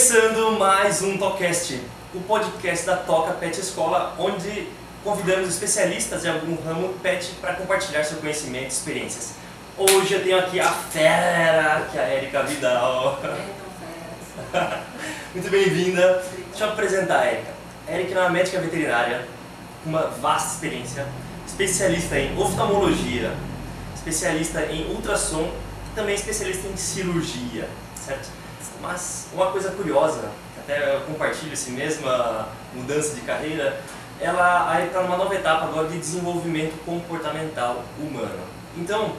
Começando mais um Talkcast, o podcast da Toca Pet Escola, onde convidamos especialistas de algum ramo pet para compartilhar seu conhecimento e experiências. Hoje eu tenho aqui a fera, que é a Erika Vidal. Muito bem-vinda. Deixa eu apresentar a Erika. A Erika é uma médica veterinária com uma vasta experiência, especialista em oftalmologia, especialista em ultrassom e também especialista em cirurgia, certo? Mas uma coisa curiosa, até eu compartilho essa mesma mudança de carreira, ela está numa nova etapa agora de desenvolvimento comportamental humano. Então,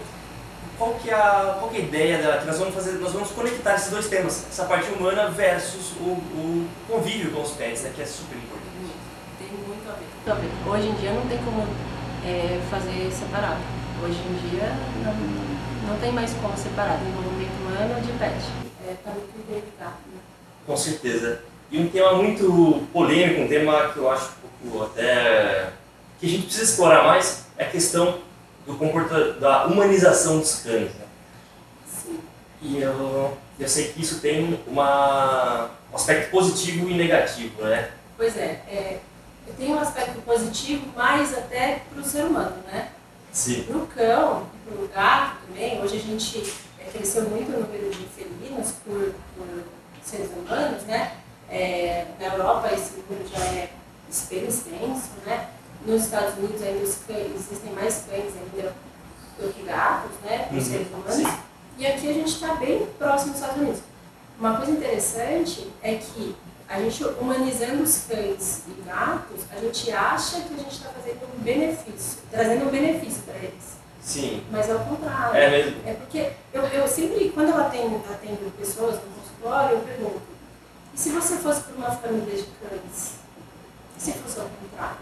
qual que é a, qual que é a ideia dela? Que nós vamos fazer, nós vamos conectar esses dois temas, essa parte humana versus o, o convívio com os pets, né, que é super importante. Tem muito a ver. Hoje em dia não tem como é, fazer separado. Hoje em dia não, não tem mais como separar desenvolvimento humano de pet é, delicado. Né? Com certeza. E um tema muito polêmico, um tema que eu acho um pouco até que a gente precisa explorar mais é a questão do comporta da humanização dos cães. Né? Sim. E eu, eu sei que isso tem uma, um aspecto positivo e negativo, né? Pois é, é tem um aspecto positivo mais até para o ser humano, né? Sim. Para o cão, para o gato também, hoje a gente cresceu muito o número de felinos por, por seres humanos, né? É, na Europa esse número já é extenso, né? Nos Estados Unidos ainda cães, existem mais cães ainda do que gatos, né? Por uhum. seres humanos. E aqui a gente está bem próximo dos Estados Unidos. Uma coisa interessante é que a gente humanizando os cães e gatos, a gente acha que a gente está fazendo um benefício, trazendo um benefício para eles. Sim. Mas é o contrário. É mesmo? É porque eu, eu sempre, quando eu atendo, atendo pessoas no consultório, eu pergunto, e se você fosse para uma família de cães? E se fosse ao contrário?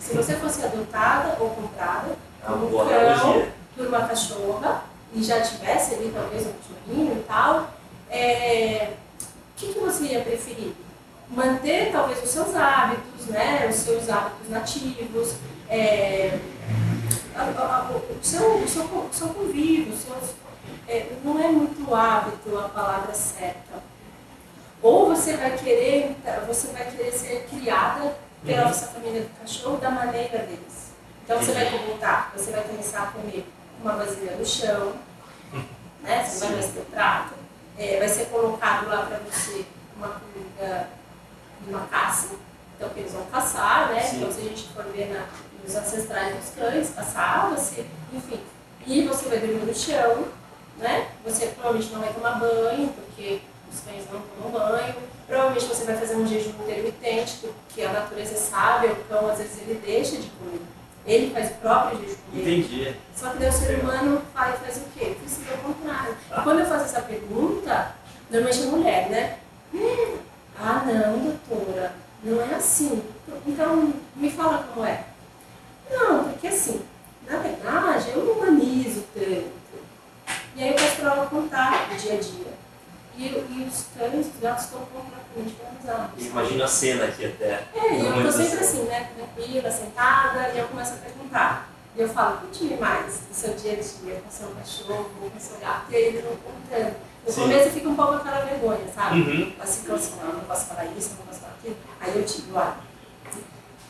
Se você fosse adotada ou comprada por um cão, por uma cachorra, e já tivesse ali talvez um cachorrinho e tal, é, o que, que você ia preferir? Manter talvez os seus hábitos, né, os seus hábitos nativos, é, o seu, o seu, o seu convívio, seu, é, não é muito hábito a palavra certa. Ou você vai querer, você vai querer ser criada pela uhum. sua família do cachorro da maneira deles. Então você vai voltar, você vai começar a comer uma vasilha no chão, né? Você vai mais ter prato, é, vai ser colocado lá para você uma comida de uma caça, então que eles vão caçar, né? Sim. Então se a gente for ver na, os ancestrais dos cães, passava-se, enfim. E você vai dormir no chão, né? Você provavelmente não vai tomar banho, porque os cães não tomam banho. Provavelmente você vai fazer um jejum intermitente, porque a natureza sabe, o cão às vezes ele deixa de comer. Ele faz o próprio jejum dele. Entendi. Só que daí o ser humano faz, faz o quê? Precisa ao contrário. E quando eu faço essa pergunta, normalmente é mulher, né? Hum, ah não, doutora, não é assim. Então, me fala como é. Não, porque assim, na verdade, eu não humanizo tanto. E aí eu faço para ela contar o dia a dia. E, e os cães, os gatos estão completamente humanizados. Imagina a cena aqui até. É, e eu estou sempre assim, né? Tranquila, sentada, e eu começo a perguntar. E eu falo, conte-me mais do seu dia a dia, com o seu cachorro, com o seu gato, e aí eles vão contando. No Sim. começo fica um pouco aquela vergonha, sabe? Uhum. Mas ficam assim, não, não posso falar isso, não posso falar aquilo. Aí eu digo, olha,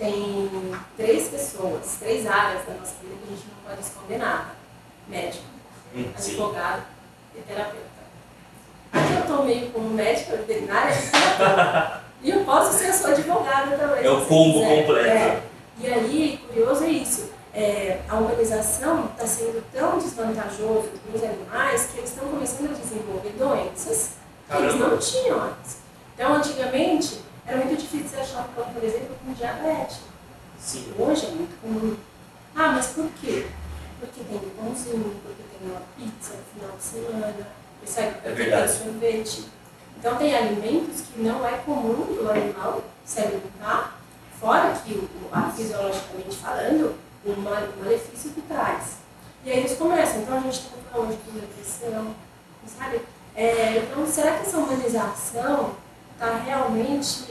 tem três pessoas, três áreas da nossa vida que a gente não pode esconder nada. Médico, hum, advogado e terapeuta. Aqui eu estou meio como médica veterinária e eu posso ser a sua advogada também. É o combo completo. É. E aí, curioso é isso. É, a humanização está sendo tão desvantajoso para os animais que eles estão começando a desenvolver doenças que eles não tinham antes. Então, antigamente, era muito difícil achar um cão, por exemplo, com diabetes. Sim. Hoje é muito comum. Ah, mas por quê? Porque tem um pãozinho, porque tem uma pizza no final de semana? Porque é tem sorvete. Então tem alimentos que não é comum do animal se alimentar, fora que, fisiologicamente falando, o malefício que traz. E aí eles começam, então a gente tem que hoje com depressão, sabe? É, então, será que essa humanização está realmente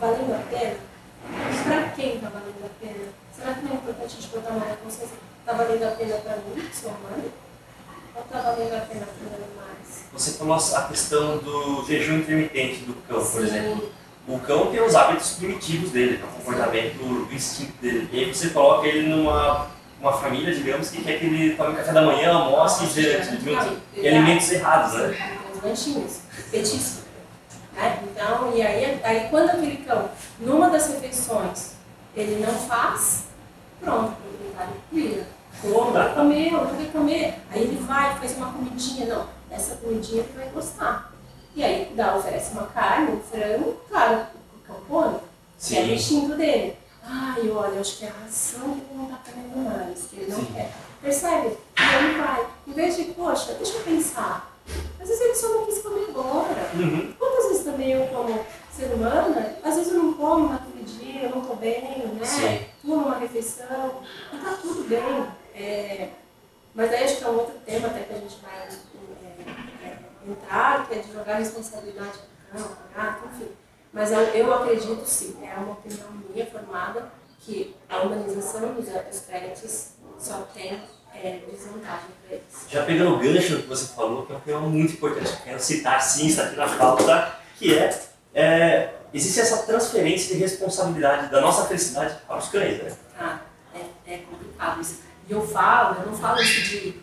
valendo a pena? Para quem está valendo a pena? Será que não é importante a gente botar uma consciência? Está valendo a pena para mim, que sou humano? Ou tá valendo a pena comer mais? Você falou a questão do jejum intermitente do cão, por Sim. exemplo. O cão tem os hábitos primitivos dele, o comportamento do instinto dele. E aí você coloca ele numa uma família, digamos, que quer que ele tome café da manhã, almoce e. E alimentos errados, né? Os lanchinhos, petisco. Então, e aí, aí quando aquele cão, numa das refeições, ele não faz, pronto, ele tá vira. Come, não comeu, não quer comer. Aí ele vai, faz uma comidinha, não, essa comidinha ele vai gostar. E aí dá, oferece uma carne, um frango, claro, o cão come, que é o instinto dele. Ai, olha, acho que é a ração que ele não tá comendo mais, que ele não Sim. quer. Percebe? E ele vai. Em vez de, poxa, deixa eu pensar. Às vezes ele só não quis comer agora. Uhum. Quantas vezes também eu, como ser humana, às vezes eu não como naquele dia, eu não tô bem, né? Sim. Pulo uma refeição, e tá tudo bem. É, mas aí acho que é um outro tema até que a gente vai é, é, entrar, que é de jogar responsabilidade para o gato, enfim. Mas eu, eu acredito sim, é uma opinião minha formada, que a humanização dos, dos pets só tem é, desvantagem para eles. Já pegando o gancho que você falou, que é um tema muito importante, que eu quero citar sim, está aqui na pauta, que é, é existe essa transferência de responsabilidade da nossa felicidade para os cães, né? Ah, é, é complicado isso. E eu falo, eu não falo isso de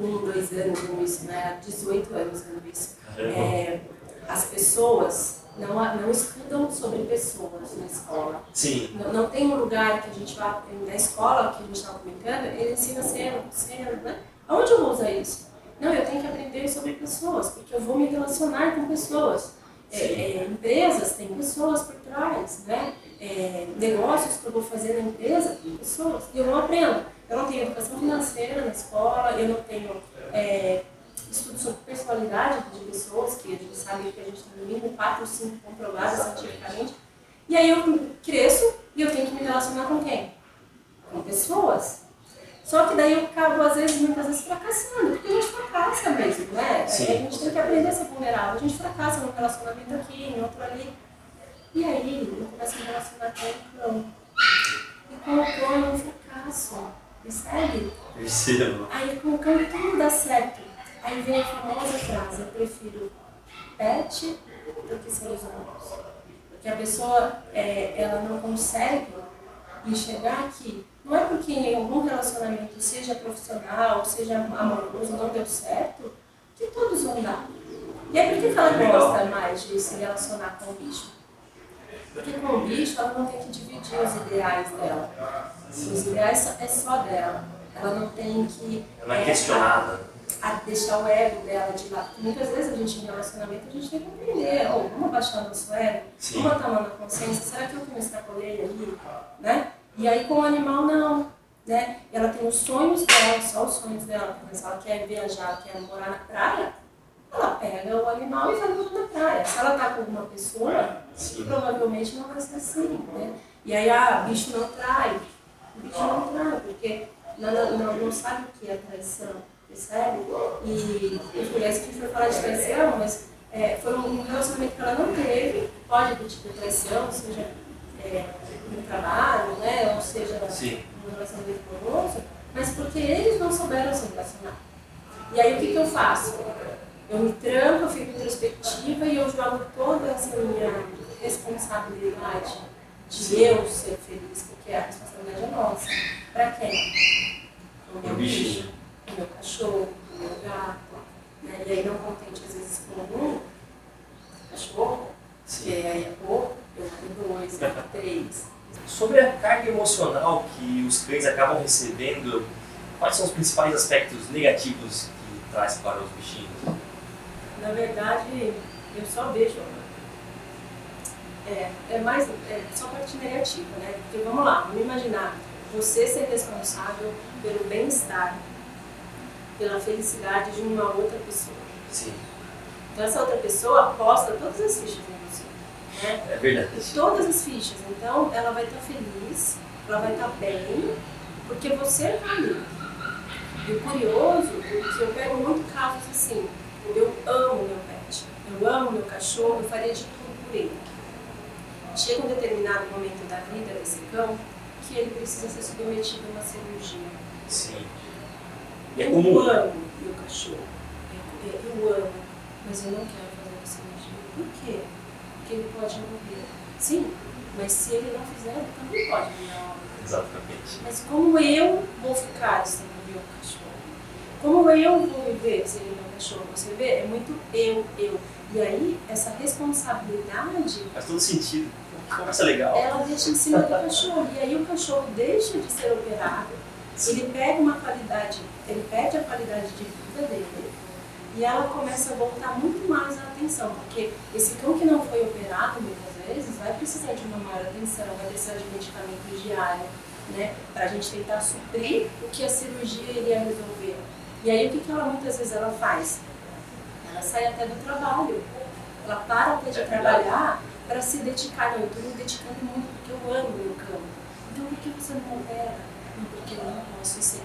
um, dois anos com isso, né? Há 18 anos com isso. É, as pessoas não, não estudam sobre pessoas na escola. Sim, Não, não tem um lugar que a gente vá, na escola que a gente estava comentando, ele ensina ser, ser, né? Aonde eu vou usar isso? Não, eu tenho que aprender sobre pessoas, porque eu vou me relacionar com pessoas. É, é, empresas têm pessoas por trás, né? É, negócios que eu vou fazer na empresa tem pessoas. E eu não aprendo. Eu não tenho educação financeira na escola, eu não tenho é, estudo sobre personalidade de pessoas, que a gente sabe que a gente tem no mínimo 4 ou 5 comprovadas cientificamente. E aí eu cresço e eu tenho que me relacionar com quem? Com pessoas. Só que daí eu acabo, às vezes, muitas vezes fracassando, porque a gente fracassa mesmo, né? Sim. A gente tem que aprender a ser vulnerável. A gente fracassa num relacionamento aqui, em outro ali. E aí eu começo a me relacionar com o cão. E com o cão eu fracasso. Percebe? percebo. Aí com o cão tudo dá certo. Aí vem a famosa frase, eu prefiro pet do que seres humanos. Porque a pessoa, é, ela não consegue enxergar que não é porque em algum relacionamento, seja profissional, seja amoroso, não deu certo, que todos vão dar. E aí por que ela gosta mais de se relacionar com o bicho? Porque com o bicho ela não tem que dividir os ideais dela. Os ideais é só dela. Ela não tem que Ela é questionada. A deixar o ego dela de lado. Porque muitas vezes a gente em relacionamento a gente tem que aprender, oh, vamos abaixar nosso ego, Sim. vamos tomar na consciência, será que eu que me extrapolei ali? Né? E aí com o animal não. Né? Ela tem os sonhos dela, só os sonhos dela, porque se ela quer viajar, quer morar na praia, ela pega o animal e vai morar na praia. Se ela tá com alguma pessoa, Sim. provavelmente não vai ser assim, né? E aí, ah, bicho não trai. O bicho não trai, porque não, não, não, não sabe o que é traição, percebe? E fui essa que foi falar de traição, mas é, foi um relacionamento que ela não teve, pode ter tido traição, seja é, no trabalho, né? Ou seja, Sim. no relacionamento amoroso, mas porque eles não souberam se relacionar. E aí o que, que eu faço? Eu me tranco, eu fico introspectiva e eu jogo toda essa minha responsabilidade de eu ser feliz, porque a responsabilidade é nossa. Pra quem? O Pro bichinho. O meu cachorro, o meu gato. Né? E aí não contente às vezes com um cachorro, Sim. que aí é pouco, eu tenho dois, eu tenho três. Sobre a carga emocional que os cães acabam recebendo, quais são os principais aspectos negativos que traz para os bichinhos? Na verdade, eu só vejo. É, é mais. É só parte negativa, né? Porque vamos lá, vamos imaginar você ser responsável pelo bem-estar, pela felicidade de uma outra pessoa. Sim, Então, essa outra pessoa aposta todas as fichas em você. Né? é verdade. Todas as fichas. Então, ela vai estar feliz, ela vai estar bem, porque você está ali. E o curioso, que eu pego muito casos assim, eu amo meu pet, eu amo meu cachorro, eu faria de tudo por ele. Chega um determinado momento da vida desse cão que ele precisa ser submetido a uma cirurgia. Sim. É eu comum. amo meu cachorro. cachorro. Eu, eu amo, mas eu não quero fazer a cirurgia. Por quê? Porque ele pode morrer. Sim, mas se ele não fizer, ele também pode virar. Exatamente. Mas como eu vou ficar sem o cachorro? Como eu vou viver sem o cachorro? Você vê? É muito eu, eu. E aí, essa responsabilidade, Faz todo sentido. Conversa legal. ela deixa em cima do cachorro. E aí o cachorro deixa de ser operado, ele pega uma qualidade, ele perde a qualidade de vida dele. E ela começa a voltar muito mais a atenção, porque esse cão que não foi operado muitas vezes vai precisar de uma maior atenção, vai precisar de medicamento diário, né? Pra gente tentar suprir o que a cirurgia iria resolver. E aí o que, que ela muitas vezes ela faz? Ela sai até do trabalho. Ela para até de É trabalhar para se dedicar. Não, eu estou me dedicando muito porque eu amo meu cão. Então por que você não opera? Porque eu não posso ser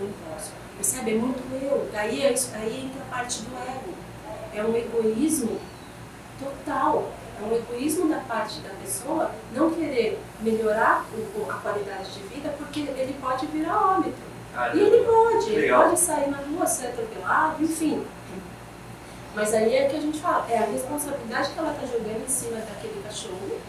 eu não posso. Percebe? É muito eu. Aí, é aí entra a parte do ego. É um egoísmo total. É um egoísmo da parte da pessoa não querer melhorar a qualidade de vida porque ele pode virar óbito. E ele pode, ele Legal. pode sair na rua, ser atropelado, enfim. Mas aí é que a gente fala, é a responsabilidade que ela está jogando em cima daquele cachorro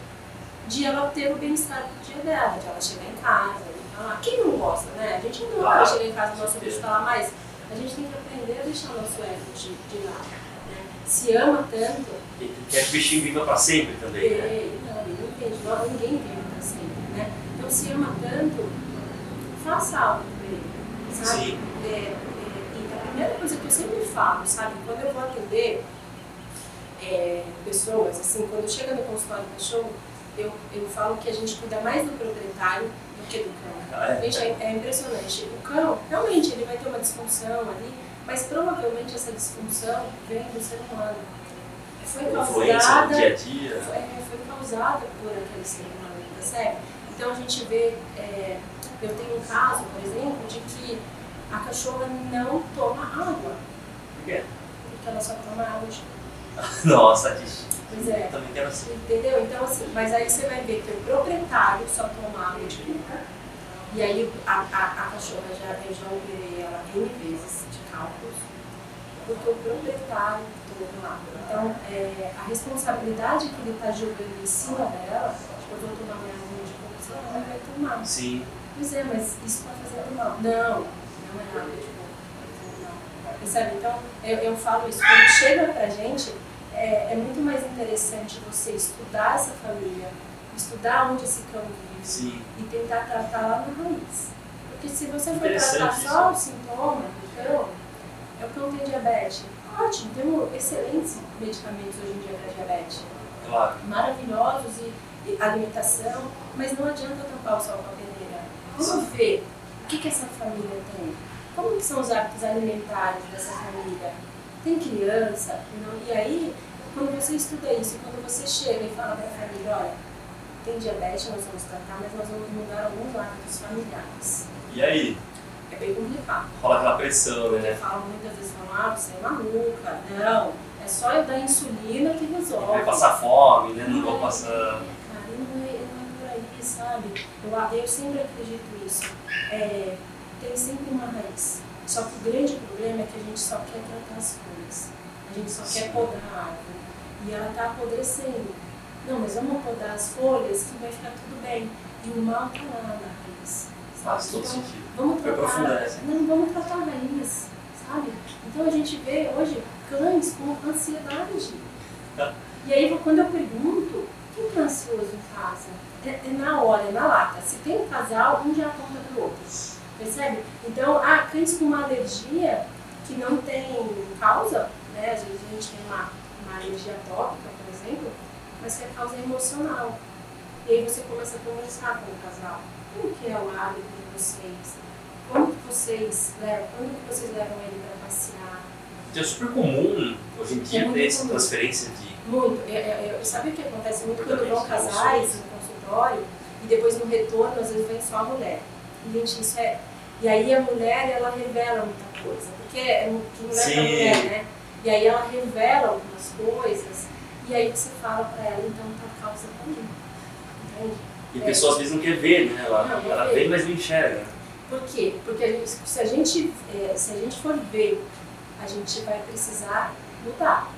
de ela ter o bem-estar do dia dela, de ela chegar em casa, falar. Quem não gosta, né? A gente não gosta de chegar em casa do nosso e falar, mas a gente tem que aprender a deixar o nosso ego de, de lado. Né? Se ama tanto, E quer que o bichinho viva pra sempre também, né? ele, não, ele não entende, não, ninguém vive pra sempre, né? Então se ama tanto, faça algo por ele, sabe? Sim. É, é, e a primeira coisa que eu sempre falo, sabe, quando eu vou atender é, pessoas, assim, quando chega no consultório do cachorro, eu, eu falo que a gente cuida mais do proprietário do que do cão. Ah, é? Gente, é, é impressionante. O cão, realmente, ele vai ter uma disfunção ali, mas provavelmente essa disfunção vem do ser humano. Foi causada dia a dia. é, foi causada por aquele ser humano, percebe? Então a gente vê, é, eu tenho um caso, por exemplo, de que a cachorra não toma água, Por quê? porque ela só toma água de Nossa, disso. Pois é. Eu também quero assim. Entendeu? Então, assim, mas aí você vai ver que o proprietário só toma água de cuca. E aí a, a, a cachorra já, eu já operei ela N vezes de cálculos, porque o proprietário toma água. Então, é, a responsabilidade que ele está jogando em cima dela, tipo, eu vou tomar minha água de cuca, senão ela não vai tomar. Sim. Pois é, mas isso está fazendo mal. Não, não é água de cuca. Percebe? Então, eu, eu falo isso. Quando chega pra gente, é, é muito mais interessante você estudar essa família, estudar onde esse cão vive Sim. e tentar tratar lá na raiz. Porque se você for tratar só o sintoma do cão, é o cão tem diabetes. Ótimo, temos excelentes medicamentos hoje em dia para diabetes Claro. maravilhosos e, e alimentação, mas não adianta tampar o sol com a peneira. Vamos ver o que, que essa família tem. Como que são os hábitos alimentares dessa família? Tem criança? Não? E aí, quando você estuda isso, e quando você chega e fala para a família, olha, tem diabetes, nós vamos tratar, mas nós vamos mudar alguns hábitos familiares. E aí? É bem complicado. Rola aquela pressão, né? Falam muitas vezes, falam, ah, você é maluca. Não, é só eu dar insulina que resolve. Vai passar fome, né? Não vou é, passar. Cara, e não é, não é por aí, sabe? Eu, eu sempre acredito nisso. É, tem sempre uma raiz. Só que o grande problema é que a gente só quer tratar as folhas. A gente só Sim. quer podar a árvore. E ela está apodrecendo. Não, mas vamos podar as folhas que vai ficar tudo bem. E o mal está lá na raiz. Faz todo Então, sentido. Vamos tratar. essa. Não, vamos tratar a raiz, sabe? Então a gente vê hoje cães com ansiedade. E aí quando eu pergunto, quem está ansioso em casa? É, é na hora, é na lata. Se tem um casal, um já aponta para o outro. Percebe? Então, ah, cães com uma alergia que não tem causa, né? Às vezes a gente tem uma, uma alergia tópica, por exemplo, mas que é causa emocional. E aí você começa a conversar com o casal. Como que é o hábito de vocês? Como que vocês levam, quando que vocês levam ele para passear? É super comum hoje em dia É muito ter essa comum. transferência de. Muito. É, é, é, sabe o que acontece muito quando vão casais no consultório e depois no retorno, às vezes vem só a mulher. E, gente, isso é. E aí a mulher, ela revela muita coisa. Porque é mu- de mulher Sim. pra mulher, né? E aí ela revela algumas coisas. E aí você fala pra ela, então tá causa mim. Entende? E a É. pessoa às vezes não quer ver, né? Ela, Não, não ela vê. mas não enxerga. Por quê? Porque a gente- se, a gente, é, se a gente for ver a gente vai precisar mudar.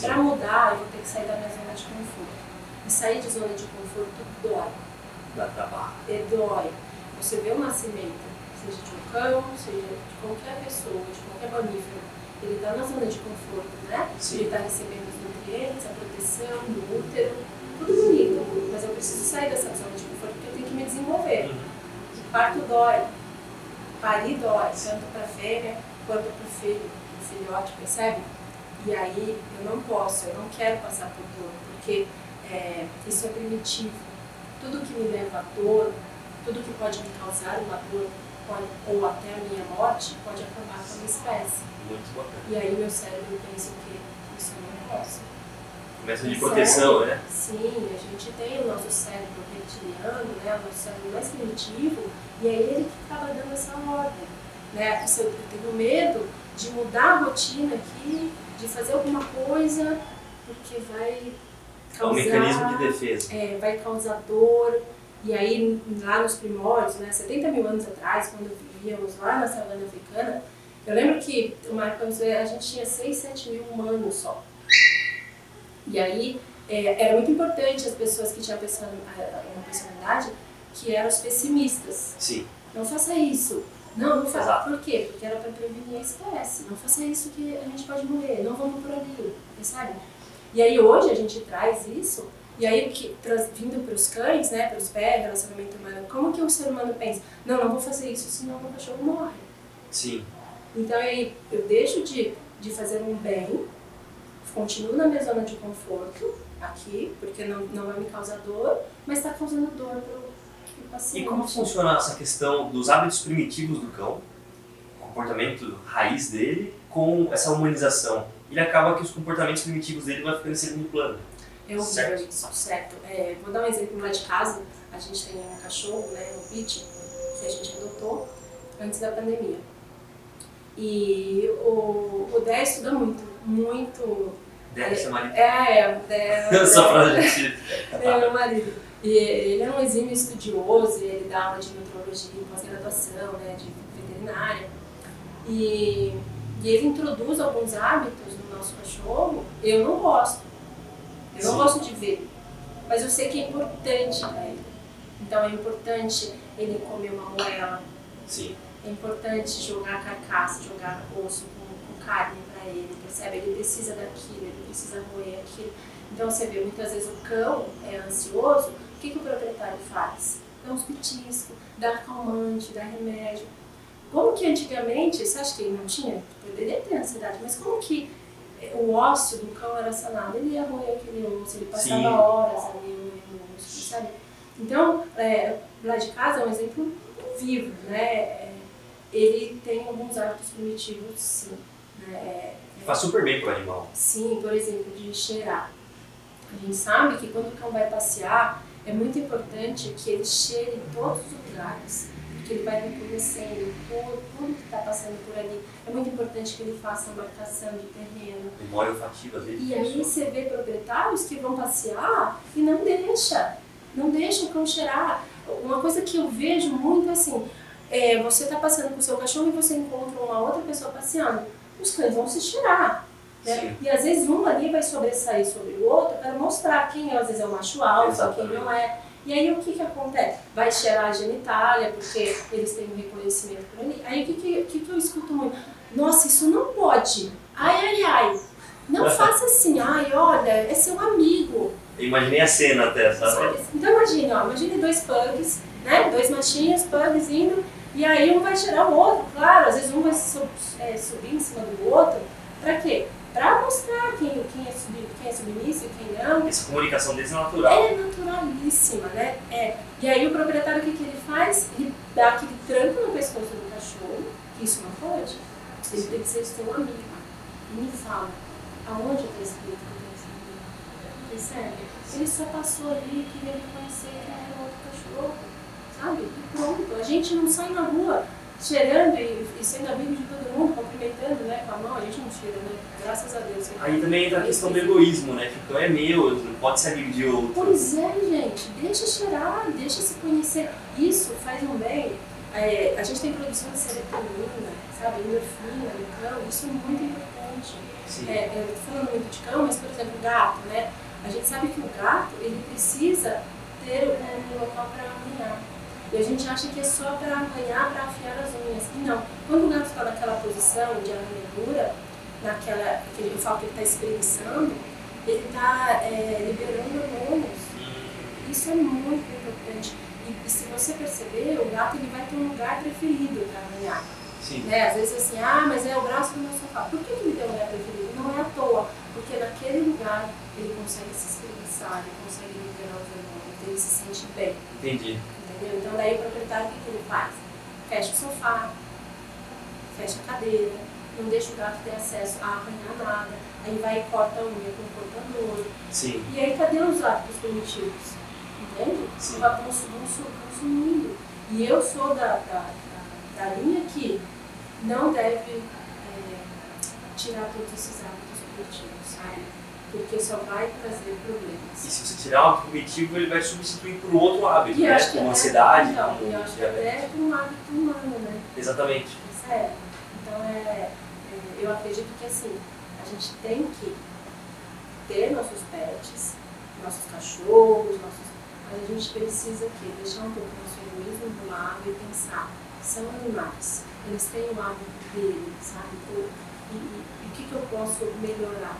Para mudar, eu vou ter que sair da minha zona de conforto. E sair de zona de conforto dói. Dá trabalho. É dói. Você vê o nascimento, seja de um cão, seja de qualquer pessoa, de qualquer mamífero, ele está na zona de conforto, né? Sim. Ele está recebendo os nutrientes, a proteção do útero, tudo bonito. Mas eu preciso sair dessa zona de conforto porque eu tenho que me desenvolver. Uhum. Parto dói, parir dói, tanto para a fêmea quanto para o filho, o filhote, percebe? E aí eu não posso, eu não quero passar por dor, porque é, isso é primitivo. Tudo que me leva a dor, tudo que pode me causar uma dor, pode, ou até a minha morte, pode acabar com a minha espécie. Muito bacana. E aí meu cérebro pensa o quê? Isso eu não posso. Começa de proteção, cérebro- né? Sim, a gente tem o nosso cérebro reptiliano, né, o nosso cérebro mais primitivo, e é ele que acaba dando essa ordem. Né? Eu eu tenho medo de mudar a rotina aqui, de fazer alguma coisa, porque vai É um causar, mecanismo de defesa. é, vai causar dor. E aí, lá nos primórdios, né, 70 mil anos atrás, quando vivíamos lá na savana africana, eu lembro que uma época a gente tinha 6, 7 mil humanos só. E aí, é, era muito importante as pessoas que tinham person- uma personalidade que eram os pessimistas. Sim. Não faça isso. Não, não faça. Exato. Por quê? Porque era para prevenir a espécie. Não faça isso que a gente pode morrer. Não vamos por ali. Percebe? E aí hoje a gente traz isso. E aí, que, vindo para os cães, né, para os pés, relacionamento humano, como que o ser humano pensa? Não, não vou fazer isso, senão o cachorro morre. Sim. Então aí eu deixo de, de fazer um bem, continuo na minha zona de conforto aqui, porque não, não vai me causar dor, mas está causando dor para o E paciente. como funciona essa questão dos hábitos primitivos do cão, comportamento raiz dele, com essa humanização? Ele acaba que os comportamentos primitivos dele vão ficando em segundo plano. É horrível Certo. isso, certo. É, vou dar um exemplo lá de casa. A gente tem um cachorro, né, um pit, que a gente adotou antes da pandemia. E o, o Dé estuda muito, muito. Deve ser marido. É, é, o Dé. o Só Dé- pra gente. é meu marido. E ele é um exímio estudioso, ele dá aula de nutrologia pós-graduação, né, de veterinária. E, e ele introduz alguns hábitos no nosso cachorro, eu não gosto. Eu não Sim. gosto de ver. Mas eu sei que é importante para ele. Então é importante ele comer uma moela, Sim. é importante jogar carcaça, jogar osso com, com carne para ele, percebe? Ele precisa daquilo, ele precisa roer aquilo. Então você vê, muitas vezes o cão é ansioso, o que, que o proprietário faz? Dá uns petiscos, dá calmante, dá remédio. Como que antigamente, você acha que ele não tinha? Poderia ter ansiedade, mas como que o ósseo do cão era sanado? Ele ia roer aquele osso, ele passava Sim. horas ali roendo o osso, sabe? Então, é, lá de casa é um exemplo vivo, né? É, ele tem alguns hábitos primitivos, sim. Né? É, Faz super bem pro animal. Sim, por exemplo, de cheirar. A gente sabe que quando o cão vai passear, é muito importante que ele cheire em todos os lugares, porque ele vai reconhecendo tudo, tudo que está passando por ali. É muito importante que ele faça uma marcação de terreno. Memória olfativa dele. E aí você vê proprietários que vão passear e não deixa, não deixa o cão cheirar. Uma coisa que eu vejo muito é assim, é, você está passeando com o seu cachorro e você encontra uma outra pessoa passeando, os cães vão se cheirar. Né? E às vezes um ali vai sobressair sobre o outro para mostrar quem é, às vezes é o macho alfa, quem não é. E aí o que, que acontece? Vai cheirar a genitália, porque eles têm um reconhecimento por ali. Aí o que, que, que, que eu escuto muito? Nossa, isso não pode. Ai, ai, ai. Não faça assim. Ai, olha, é seu amigo. Imaginei a cena até, sabe? Sabe? Então imagina, ó, imagine dois pugs, né? Dois machinhos, pugs indo, e aí um vai cheirar o outro, claro, às vezes um vai sub- é, subir em cima do outro. Pra quê? Pra mostrar quem, quem, é, sub, quem é submisso e quem não. Essa comunicação deles é natural. É naturalíssima, né? É. E aí o proprietário o que, que ele faz? Ele dá aquele tranco no pescoço do cachorro, que isso não pode. Ele tem que ser seu amigo. E me fala, aonde está escrito que esse amigo? Percebe? Ele só passou ali e queria reconhecer que era outro cachorro, sabe? E pronto. A gente não sai na rua cheirando e, e sendo amigo de todo mundo, cumprimentando né, com a mão. A gente não cheira, né? Graças a Deus. Aí também entra a questão do egoísmo, né? Que o cão é meu, não pode ser amigo de outro. Pois é, gente, deixa cheirar, deixa se conhecer. Isso faz um bem. É, a gente tem produção de serotonina, sabe, endorfina no cão, isso é muito importante. É, eu estou falando muito de cão, mas, por exemplo, gato, né? A gente sabe que o gato, ele precisa ter um local para arranhar. E a gente acha que é só para arranhar, para afiar as unhas. E não. Quando o gato está naquela posição de arranhadura, naquela, aquele, eu falo que ele está espreguiçando, ele está é, liberando hormônios. Isso é muito importante. E, e, se você perceber, o gato ele vai ter um lugar preferido para arranhar. Sim. Né? Às vezes assim, ah, mas é o braço do meu sofá. Por que ele tem um lugar preferido? Não é à toa, porque naquele lugar ele consegue se espreguiçar, ele consegue liberar os hormônios, então ele se sente bem. Entendi. Entendeu? Então daí o proprietário o que, ele faz? Fecha o sofá, fecha a cadeira, não deixa o gato ter acesso a arranhar nada, aí vai e corta a unha com o cortador. Sim. E aí cadê os hábitos cognitivos? Entende? Sim. Vai consumindo. E eu sou da, da, da, da linha que não deve é, tirar todos esses hábitos cognitivos, sabe? Porque só vai trazer problemas. E se você tirar o hábito cognitivo, ele vai substituir por outro hábito, E né? Como é- ansiedade, Então, como eu acho que até por um hábito humano, né? Exatamente. Sério. Então, é, é, eu acredito que assim, a gente tem que ter nossos pets, nossos cachorros, nossos, mas a gente precisa que deixar um pouco nosso egoísmo do lado e pensar, são animais, eles têm o hábito dele, sabe? O- E, e- e o que, que eu posso melhorar?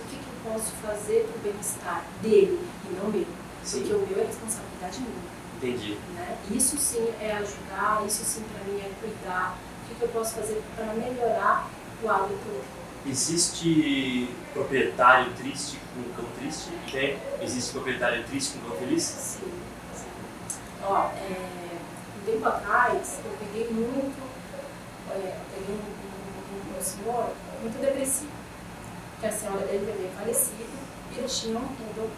O que, que eu posso fazer para o bem-estar dele e não meu? Sim. Porque o meu é responsabilidade minha Entendi. né? Isso sim é ajudar, isso sim para mim é cuidar. O que, que eu posso fazer para melhorar o hábito? Existe proprietário triste com cão triste? Tem. Existe proprietário triste com cão feliz? Sim, sim. Ó, é, um tempo atrás eu peguei muito, é, peguei um, um, senhor muito depressivo, que a senhora dele já havia falecido e ele tinha um poodle.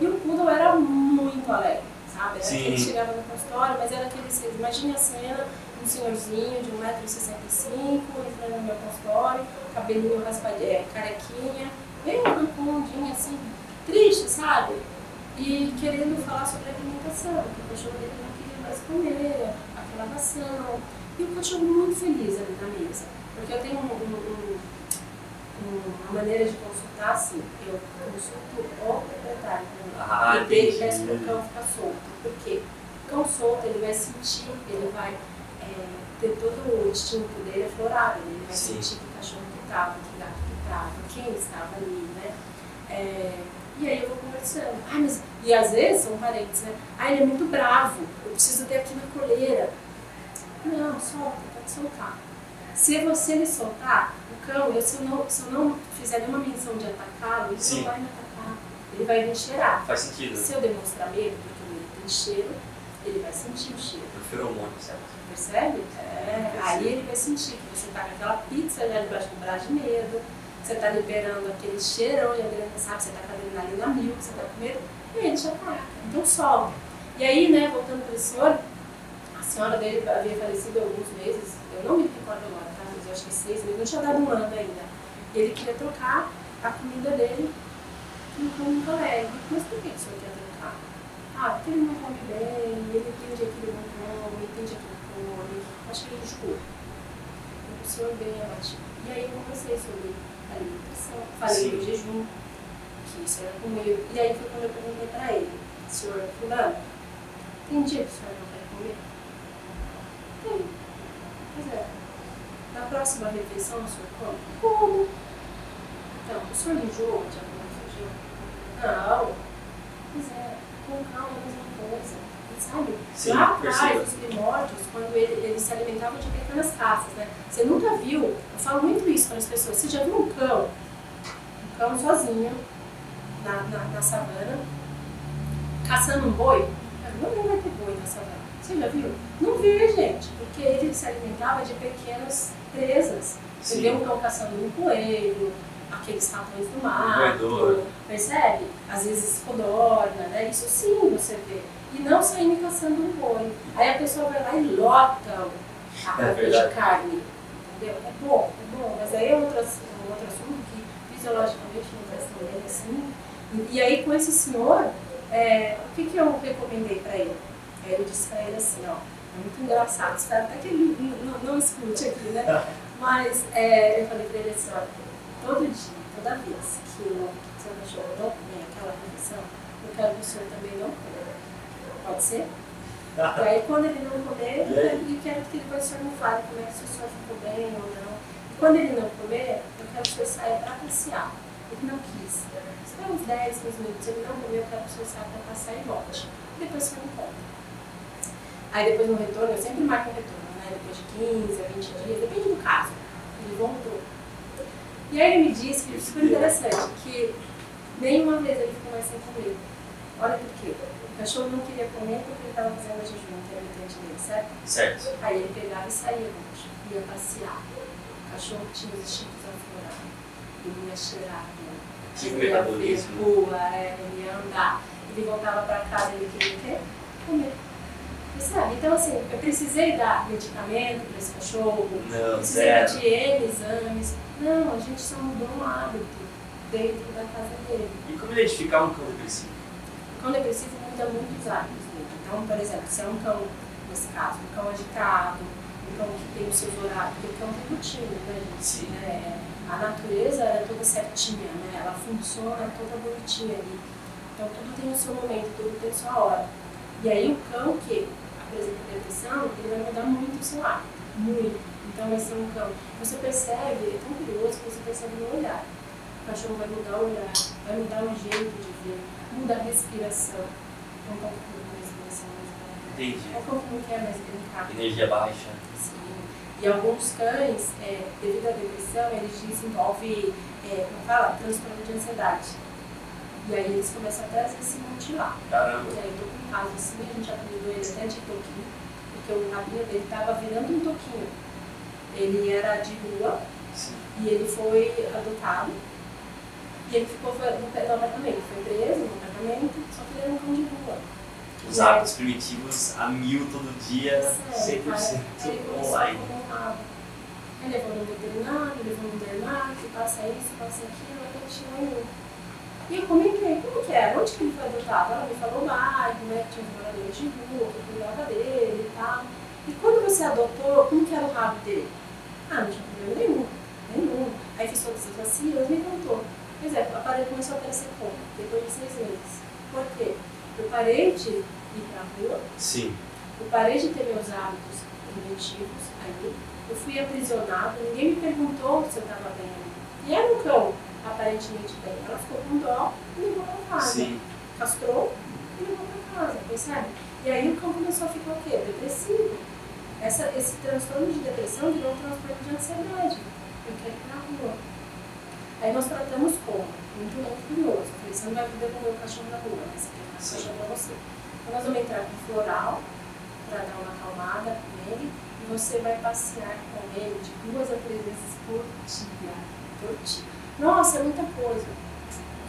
E o poodle era muito alegre, sabe? Era Sim. que chegava no consultório, mas era aquele, você imagina a cena, um senhorzinho de 1,65m entrando no meu consultório, cabelinho raspadinho, é, carequinha, bem rancundinho assim, triste, sabe? E querendo falar sobre alimentação, que o cachorro dele não queria mais comer, aquela ração. E o cachorro muito feliz ali na mesa. Porque eu tenho um- um- um- uma maneira de consultar assim, eu consulto o proprietário Ah, e entendi. peço para o cão ficar solto. Por quê? O cão solto, ele vai sentir, ele vai é, ter todo o instinto dele aflorado, ele vai Sim. sentir que cachorro que estava, que gato que estava, quem estava ali, né? É, e aí eu vou conversando. Ah, mas, e às vezes são parentes, né? Ah, ele é muito bravo, eu preciso ter aqui na coleira. Não, solta, pode soltar. Se você me soltar, o cão, eu, se, eu não, se eu não fizer nenhuma menção de atacá-lo, ele Sim. não vai me atacar. Ele vai vir cheirar. Faz sentido. Se eu demonstrar medo, porque medo tem cheiro, ele vai sentir o cheiro. O feromônio, certo? Percebe? É, aí ele vai sentir que você tá com aquela pizza já debaixo do braço de medo, você tá liberando aquele cheirão de adrenalina, sabe? Você tá com a adrenalina mil, você tá com medo, e ele te ataca. Então sobe. E aí, né, voltando para o senhor, senhora dele havia falecido há alguns meses, eu não me recordo agora, tá? Mas eu acho que seis meses, não tinha dado um ano ainda. E ele queria trocar a comida dele cão nunca leve. Mas por que o senhor quer trocar? Ah, porque ele não come bem, ele tem dia que ele não come, tem dia que ele come. Acho que ele enjoou. O senhor bem abatido. E aí eu conversei sobre alimentação, falei do jejum, que isso era comigo. E aí foi quando eu perguntei pra ele, senhor fulano, tem dia que o senhor não quer comer? Tem. Pois é. Na próxima refeição o senhor come? Como. Então, o senhor enjoa de alguma feijão? Não. Pois é, com calma é a mesma coisa. Sabe? Sim, Lá atrás, os primórdios, quando ele, eles se alimentavam de pequenas caças, né? Você nunca viu, eu falo muito isso para as pessoas, você já viu um cão, um cão sozinho, na, na, na savana, caçando um boi? Não, não vai ter boi na savana. Você já viu? Não vê, gente, porque ele se alimentava de pequenas presas. Você Sim. vê um cão caçando um coelho, aqueles ratões do mato, percebe? Às vezes codorna, né? Isso sim você vê. E não saindo caçando um boi. Aí a pessoa vai lá e lota a É de carne. Entendeu? É bom, é bom. Mas aí é outro, um outro assunto que fisiologicamente não faz tão bem assim. E, e aí com esse senhor, é, o que, que eu recomendei para ele? Aí eu disse para ele assim, ó, É muito engraçado, espero até que ele não, não escute aqui, né? Mas é, eu falei pra ele assim, olha, todo dia, toda vez que o seu cachorro não comer aquela refeição, eu quero que o senhor também não coma. Pode ser? E aí quando ele não comer, eu quero que depois o senhor me fale como é que se o senhor ficou bem ou não. E quando ele não comer, eu quero que o senhor saia para passear. Ele não quis. Só uns 10, 15 minutos. Ele não comeu, eu quero que o senhor saia para passear e volte. E depois o senhor me conta. Aí depois no retorno, eu sempre marco o retorno, né? Depois de 15 a 20 dias, depende do caso. Ele voltou. E aí ele me disse, que super interessante, que nenhuma vez ele ficou mais sem comer. Olha por quê. O cachorro não queria comer porque ele estava fazendo a jejum intermitente dele, certo? Certo. Aí ele pegava e saía longe, ia passear. O cachorro tinha os instintos aflorados. Ele ia cheirar, Tipo ele ia ver rua, é, ele ia andar. Ele voltava para casa, ele queria o quê? Comer. Sabe? Então, assim, eu precisei dar medicamento para esse cachorro, Não, precisei zero. de N exames. Não, a gente só mudou um hábito dentro da casa dele. E como identificar um cão depressivo? O cão depressivo muda muito os hábitos dele. Então, por exemplo, se é um cão, nesse caso, um cão agitado, um cão que tem os seus horários, porque o cão tem rotina, né, gente? Sim. É, a natureza é toda certinha, né? Ela funciona toda bonitinha ali. Então, tudo tem o seu momento, tudo tem a sua hora. E aí, o cão que depressão, ele vai mudar muito o seu hábito. Muito. Então, vai ser um cão. Você percebe, é tão curioso que você percebe no olhar. O cachorro vai mudar o olhar, vai mudar o jeito de ver, muda a respiração. É um cão que muda a respiração mais. Entendi. É um cão que não quer mais brincar. Energia baixa. Sim. E alguns cães, é, devido à depressão, eles desenvolvem, é, como fala, transtorno de ansiedade. E aí eles começam até às vezes se mutilar. Caramba. E aí eu tô com um caso assim, a gente apelidou ele até de toquinho, porque o rabinho dele tava virando um toquinho. Ele era de rua Sim. e ele foi adotado. E ele ficou no, no apartamento, foi preso no apartamento, só que ele era um cão de rua. Os hábitos primitivos a mil todo dia, Sério, 100% cara, Ele começou online. Aí levou no veterinário, levou no dermato, passa isso, passa aquilo, até chegou em um. E eu comentei, como que era? Onde que ele foi adotado? Ela me falou bairro, né, que tinha um morador de rua, que cuidava dele e tal. E quando você adotou, como que era o rabo dele? Ah, não tinha problema nenhum, nenhum. Aí fiz todas as vacinas, me contou. Pois é, o aparelho começou a aparecer como? Depois de seis meses. Por quê? Eu parei de ir pra rua, Sim. eu parei de ter meus hábitos preventivos ali. Eu fui aprisionada, ninguém me perguntou se eu estava bem. E era um cão, aparentemente bem. Ela ficou com dó e levou para casa. Sim. Castrou e levou para casa, percebe? E aí o cão começou a ficar o quê? Depressivo. Essa, esse transtorno de depressão virou um transtorno de ansiedade. Eu quero ir pra rua. Aí nós tratamos como? Muito muito curioso. Eu falei, você não vai poder comer o cachorro na rua, né? Você tem que Sim. cachorro pra você. Então nós vamos entrar com floral para dar uma acalmada nele e você vai passear com ele de duas a três vezes por dia. Por dia. Nossa, é muita coisa.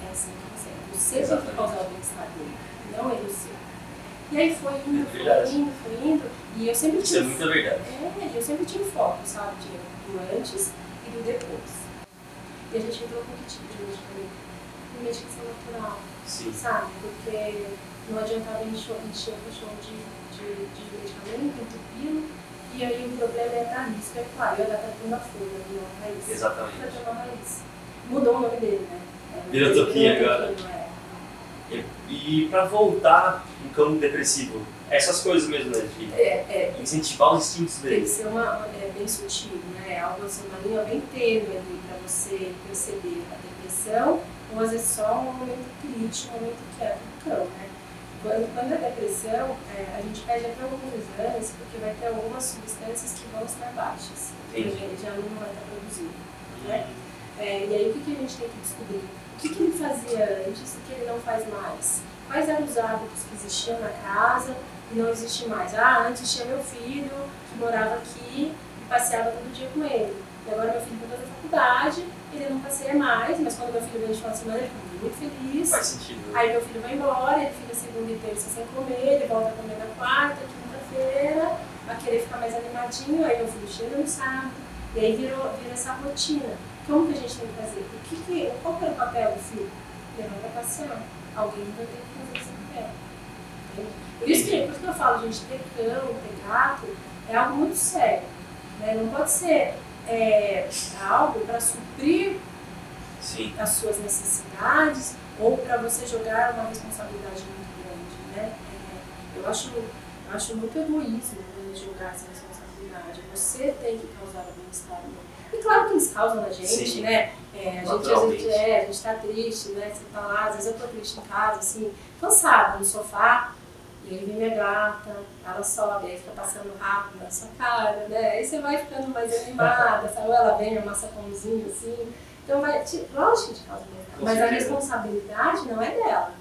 É assim que você. Você tem que Exatamente. causar o bem-estar dele, não ele o seu. E aí foi indo, É foi indo, foi indo. E eu sempre Isso é tive. muita verdade. É, eu sempre tive foco, sabe? De, do antes e do depois. E a gente entrou com que tipo de medicamento? Medicação natural Sim. sabe? Porque não adiantava encher, encher o cachorro de, de, de medicamento, entupilo, e aí o problema é dar risco, é claro, eu ia dar uma folha, não uma raiz. Exatamente. Ter uma raiz. Mudou o nome dele, né? É, virou Toquinho agora. É. E, e pra voltar um cão depressivo, essas coisas mesmo, né? De É, é, incentivar os instintos tem que dele. ser uma, é bem sutil, né? Algo assim, uma linha bem tênue ali para você perceber a depressão, ou às vezes só um momento crítico, um momento quieto do cão, né? Quando, quando é depressão, é, a gente pede até alguns exames, porque vai ter algumas substâncias que vão estar baixas. Entendi. Ele já não vai estar produzindo, né? É, e aí o que, que a gente tem que descobrir? O que, que ele fazia antes e que ele não faz mais? Quais eram os hábitos que existiam na casa e não existe mais? Ah, antes tinha meu filho que morava aqui e passeava todo dia com ele. E agora meu filho vai fazer faculdade, ele não passeia mais, mas quando meu filho vem de final de semana ele fica muito feliz. Faz sentido. Aí meu filho vai embora, ele fica segunda e terça sem comer, ele volta a comer na quarta, quinta-feira, a querer ficar mais animadinho, aí meu filho chega no sábado, e aí virou, vira essa rotina. Como que a gente tem que fazer? O que que, qual que é o papel do filho? Levar para passear. Alguém vai ter que fazer esse papel. Entende? Por isso, que, por que eu falo, gente, ter cão, ter gato é algo muito sério. Né? Não pode ser é, algo para suprir Sim. as suas necessidades ou para você jogar uma responsabilidade muito grande. Né? É, eu, acho, eu acho muito egoísmo né, jogar essa responsabilidade. Você tem que causar o bem-estar. E claro que eles causam na gente, Sim. né? É, a gente às vezes é, a gente tá triste, né? Você tá lá, às vezes eu tô triste em casa, assim, cansada no sofá, e aí vem minha gata, ela sobe, aí fica passando rápido na sua cara, né? Aí você vai ficando mais animada, sabe? Ou ela vem, amassa pãozinho, assim. Então, vai, te, lógico que te causa mas a responsabilidade não é dela.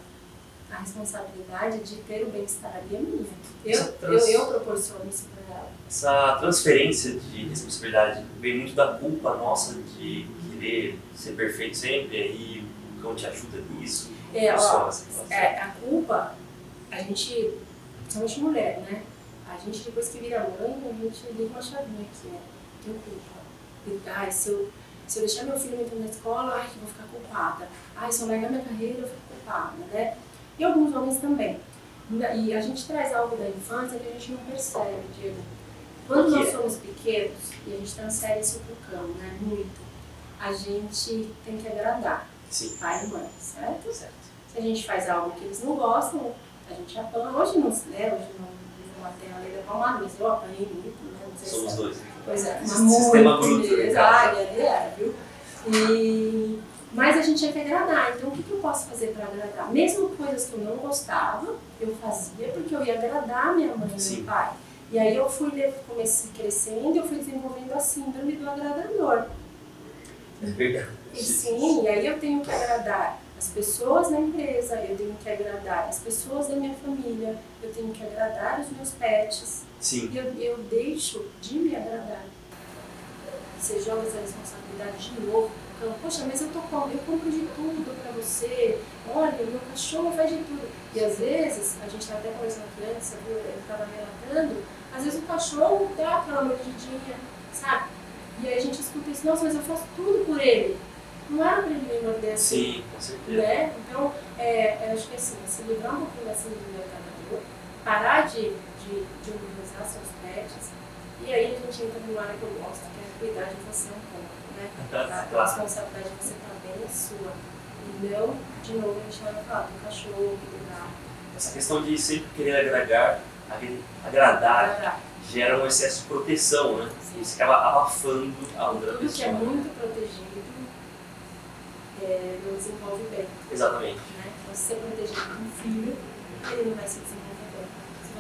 A responsabilidade de ter o bem-estar ali é minha. Eu, Essa eu, trans- eu proporciono isso pra ela. Essa transferência de responsabilidade vem muito da culpa nossa de querer ser perfeito sempre, e aí o cão te ajuda nisso. É, ó, essa relação. é, a culpa, a gente, principalmente mulher, né? A gente, depois que vira mãe, a gente liga uma chavinha aqui, né? Tenho culpa. E, Ai, se eu, se eu deixar meu filho entrar na escola, ai, que eu vou ficar culpada. Ai, se eu largar minha carreira, eu fico culpada, né? E alguns homens também. E a gente traz algo da infância que a gente não percebe, Diego. Quando O nós é? somos pequenos, e a gente transfere isso pro cão, né? Muito. A gente tem que agradar Sim, pai e mãe, certo? certo. Se a gente faz algo que eles não gostam, a gente apanha. Hoje não se né? Hoje não vive uma terra lei da palmada, mas eu apanhei muito, né? Não sei Somos se dois. Pois é, mas Sistema muito bruto, no caso. Ai, ali é, viu? E... Mas a gente tinha que agradar. Então, o que, que eu posso fazer para agradar? Mesmo coisas que eu não gostava, eu fazia porque eu ia agradar minha mãe e meu pai. E aí eu fui comecei crescendo, eu fui desenvolvendo a síndrome do agradador. É verdade. E sim, e aí eu tenho que agradar as pessoas na empresa, eu tenho que agradar as pessoas da minha família, eu tenho que agradar os meus pets. Sim, E eu, eu deixo de me agradar. Você joga essa responsabilidade de novo. Então, Poxa, mas eu, tô com, eu compro de tudo pra você. Olha, o meu cachorro faz de tudo. E às vezes, a gente estava até conversando aqui antes, viu, ele estava relatando, às vezes o cachorro dá aquela mordidinha, sabe? E aí a gente escuta isso, nossa, mas eu faço tudo por ele. Não era pra ele me morder assim sim, com certeza. né? Então, é, eu acho que assim, se livrar um pouquinho dessa síndrome do parar de, de, de humanizar seus pets, e aí a gente entra numa área que eu gosto, que é cuidar de você um pouco, né? A responsabilidade de você também é sua. E não, de novo, a gente vai falar do cachorro, do gato. Essa questão de sempre querer agradar, agradar Agradar. gera um excesso de proteção, né? Sim. E você acaba abafando a outra Tudo que é pessoa. muito protegido é, não desenvolve bem. Exatamente. né? Se você proteger um filho, ele não vai se desenvolver bem. Se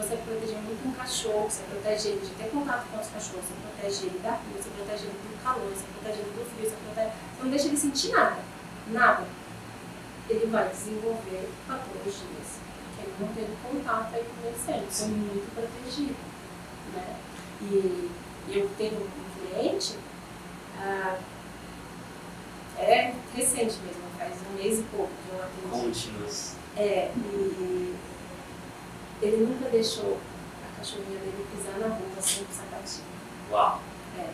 você proteger muito um cachorro, você protege ele de ter contato com outros cachorros, você protege ele da rua, você protege ele do calor, você protege ele do frio, você, protege... você não deixa ele sentir nada, nada. Ele vai desenvolver patologias, porque ele não teve contato aí com ele sempre, foi muito protegido. Né? E eu tenho um cliente, ah, é recente mesmo, faz um mês e pouco que eu atendi. Contínuos. É, e ele nunca deixou a cachorrinha dele pisar na rua sem o sapatinho. Uau. É.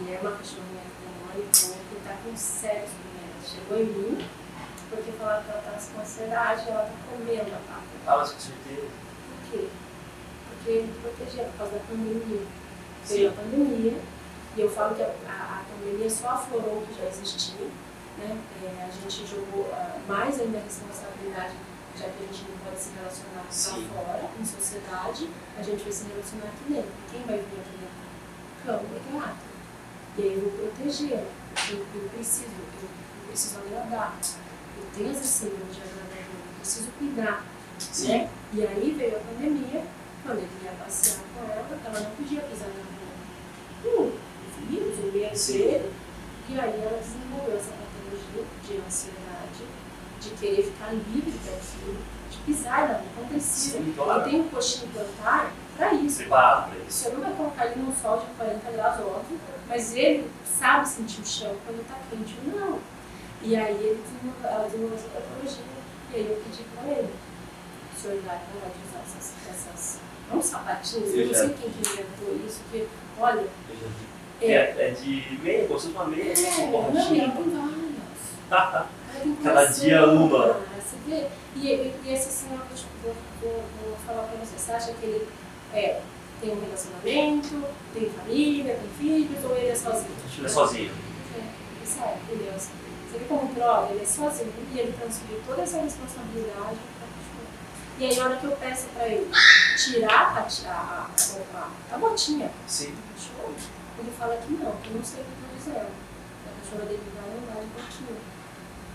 E é uma cachorrinha com um ano e pouco que tá com sérios problemas. Chegou em mim, porque falaram que ela tá com ansiedade, ela tá comendo a pata. Ah, mas com certeza. Por quê? Porque ele protegia por causa da pandemia. Veio a pandemia, e eu falo que a, a, a pandemia só aflorou o que já existia. Né? É, a gente jogou ah, mais ainda a responsabilidade, já que a gente não pode se relacionar Sim. lá fora, em sociedade, a gente vai se relacionar aqui dentro. Quem vai vir aqui dentro? Cão e gato. E aí eu vou proteger. Eu, eu preciso, eu, eu preciso agradar. Eu tenho essa síndrome de agradador, eu preciso cuidar. Sim. Né? E aí veio a pandemia, quando ele ia passear com ela, ela não podia pisar na rua. Hum, o vírus, o medo dele. E aí ela desenvolveu essa patologia de ansiedade, de querer ficar livre daquilo, de pisar na. Então precisa. Sim, Ele claro. tem um coxinho plantar para isso. Preparado para isso. Você não vai colocar ele num sol de 40 graus, óbvio, mas ele sabe sentir o chão quando está quente ou não. E aí ele desenvolveu, essa patologia. E aí eu pedi para ele, o senhor vai de usar essas, essas não sapatinhos, eu Eu não já- sei quem que inventou isso, que, olha, Eu vi. É, é de meia, como se fosse uma meia, é, com não, borrachinha. não, tem várias. Cada dia uma. Você vê? E, e, e esse senhor que eu vou, vou, vou falar pra você, você acha que ele é, tem um relacionamento, tem família, tem filhos, ou ele é sozinho? Ele é sozinho. É, sério, entendeu? Você vê como prova, ele é sozinho e ele transferiu toda essa responsabilidade cachorro. E aí, na hora que eu peço para ele tirar a, a, a, a botinha Sim. ele fala que não, que eu não sei o que eu estou dizendo. A cachorra dele vai andar de botinha.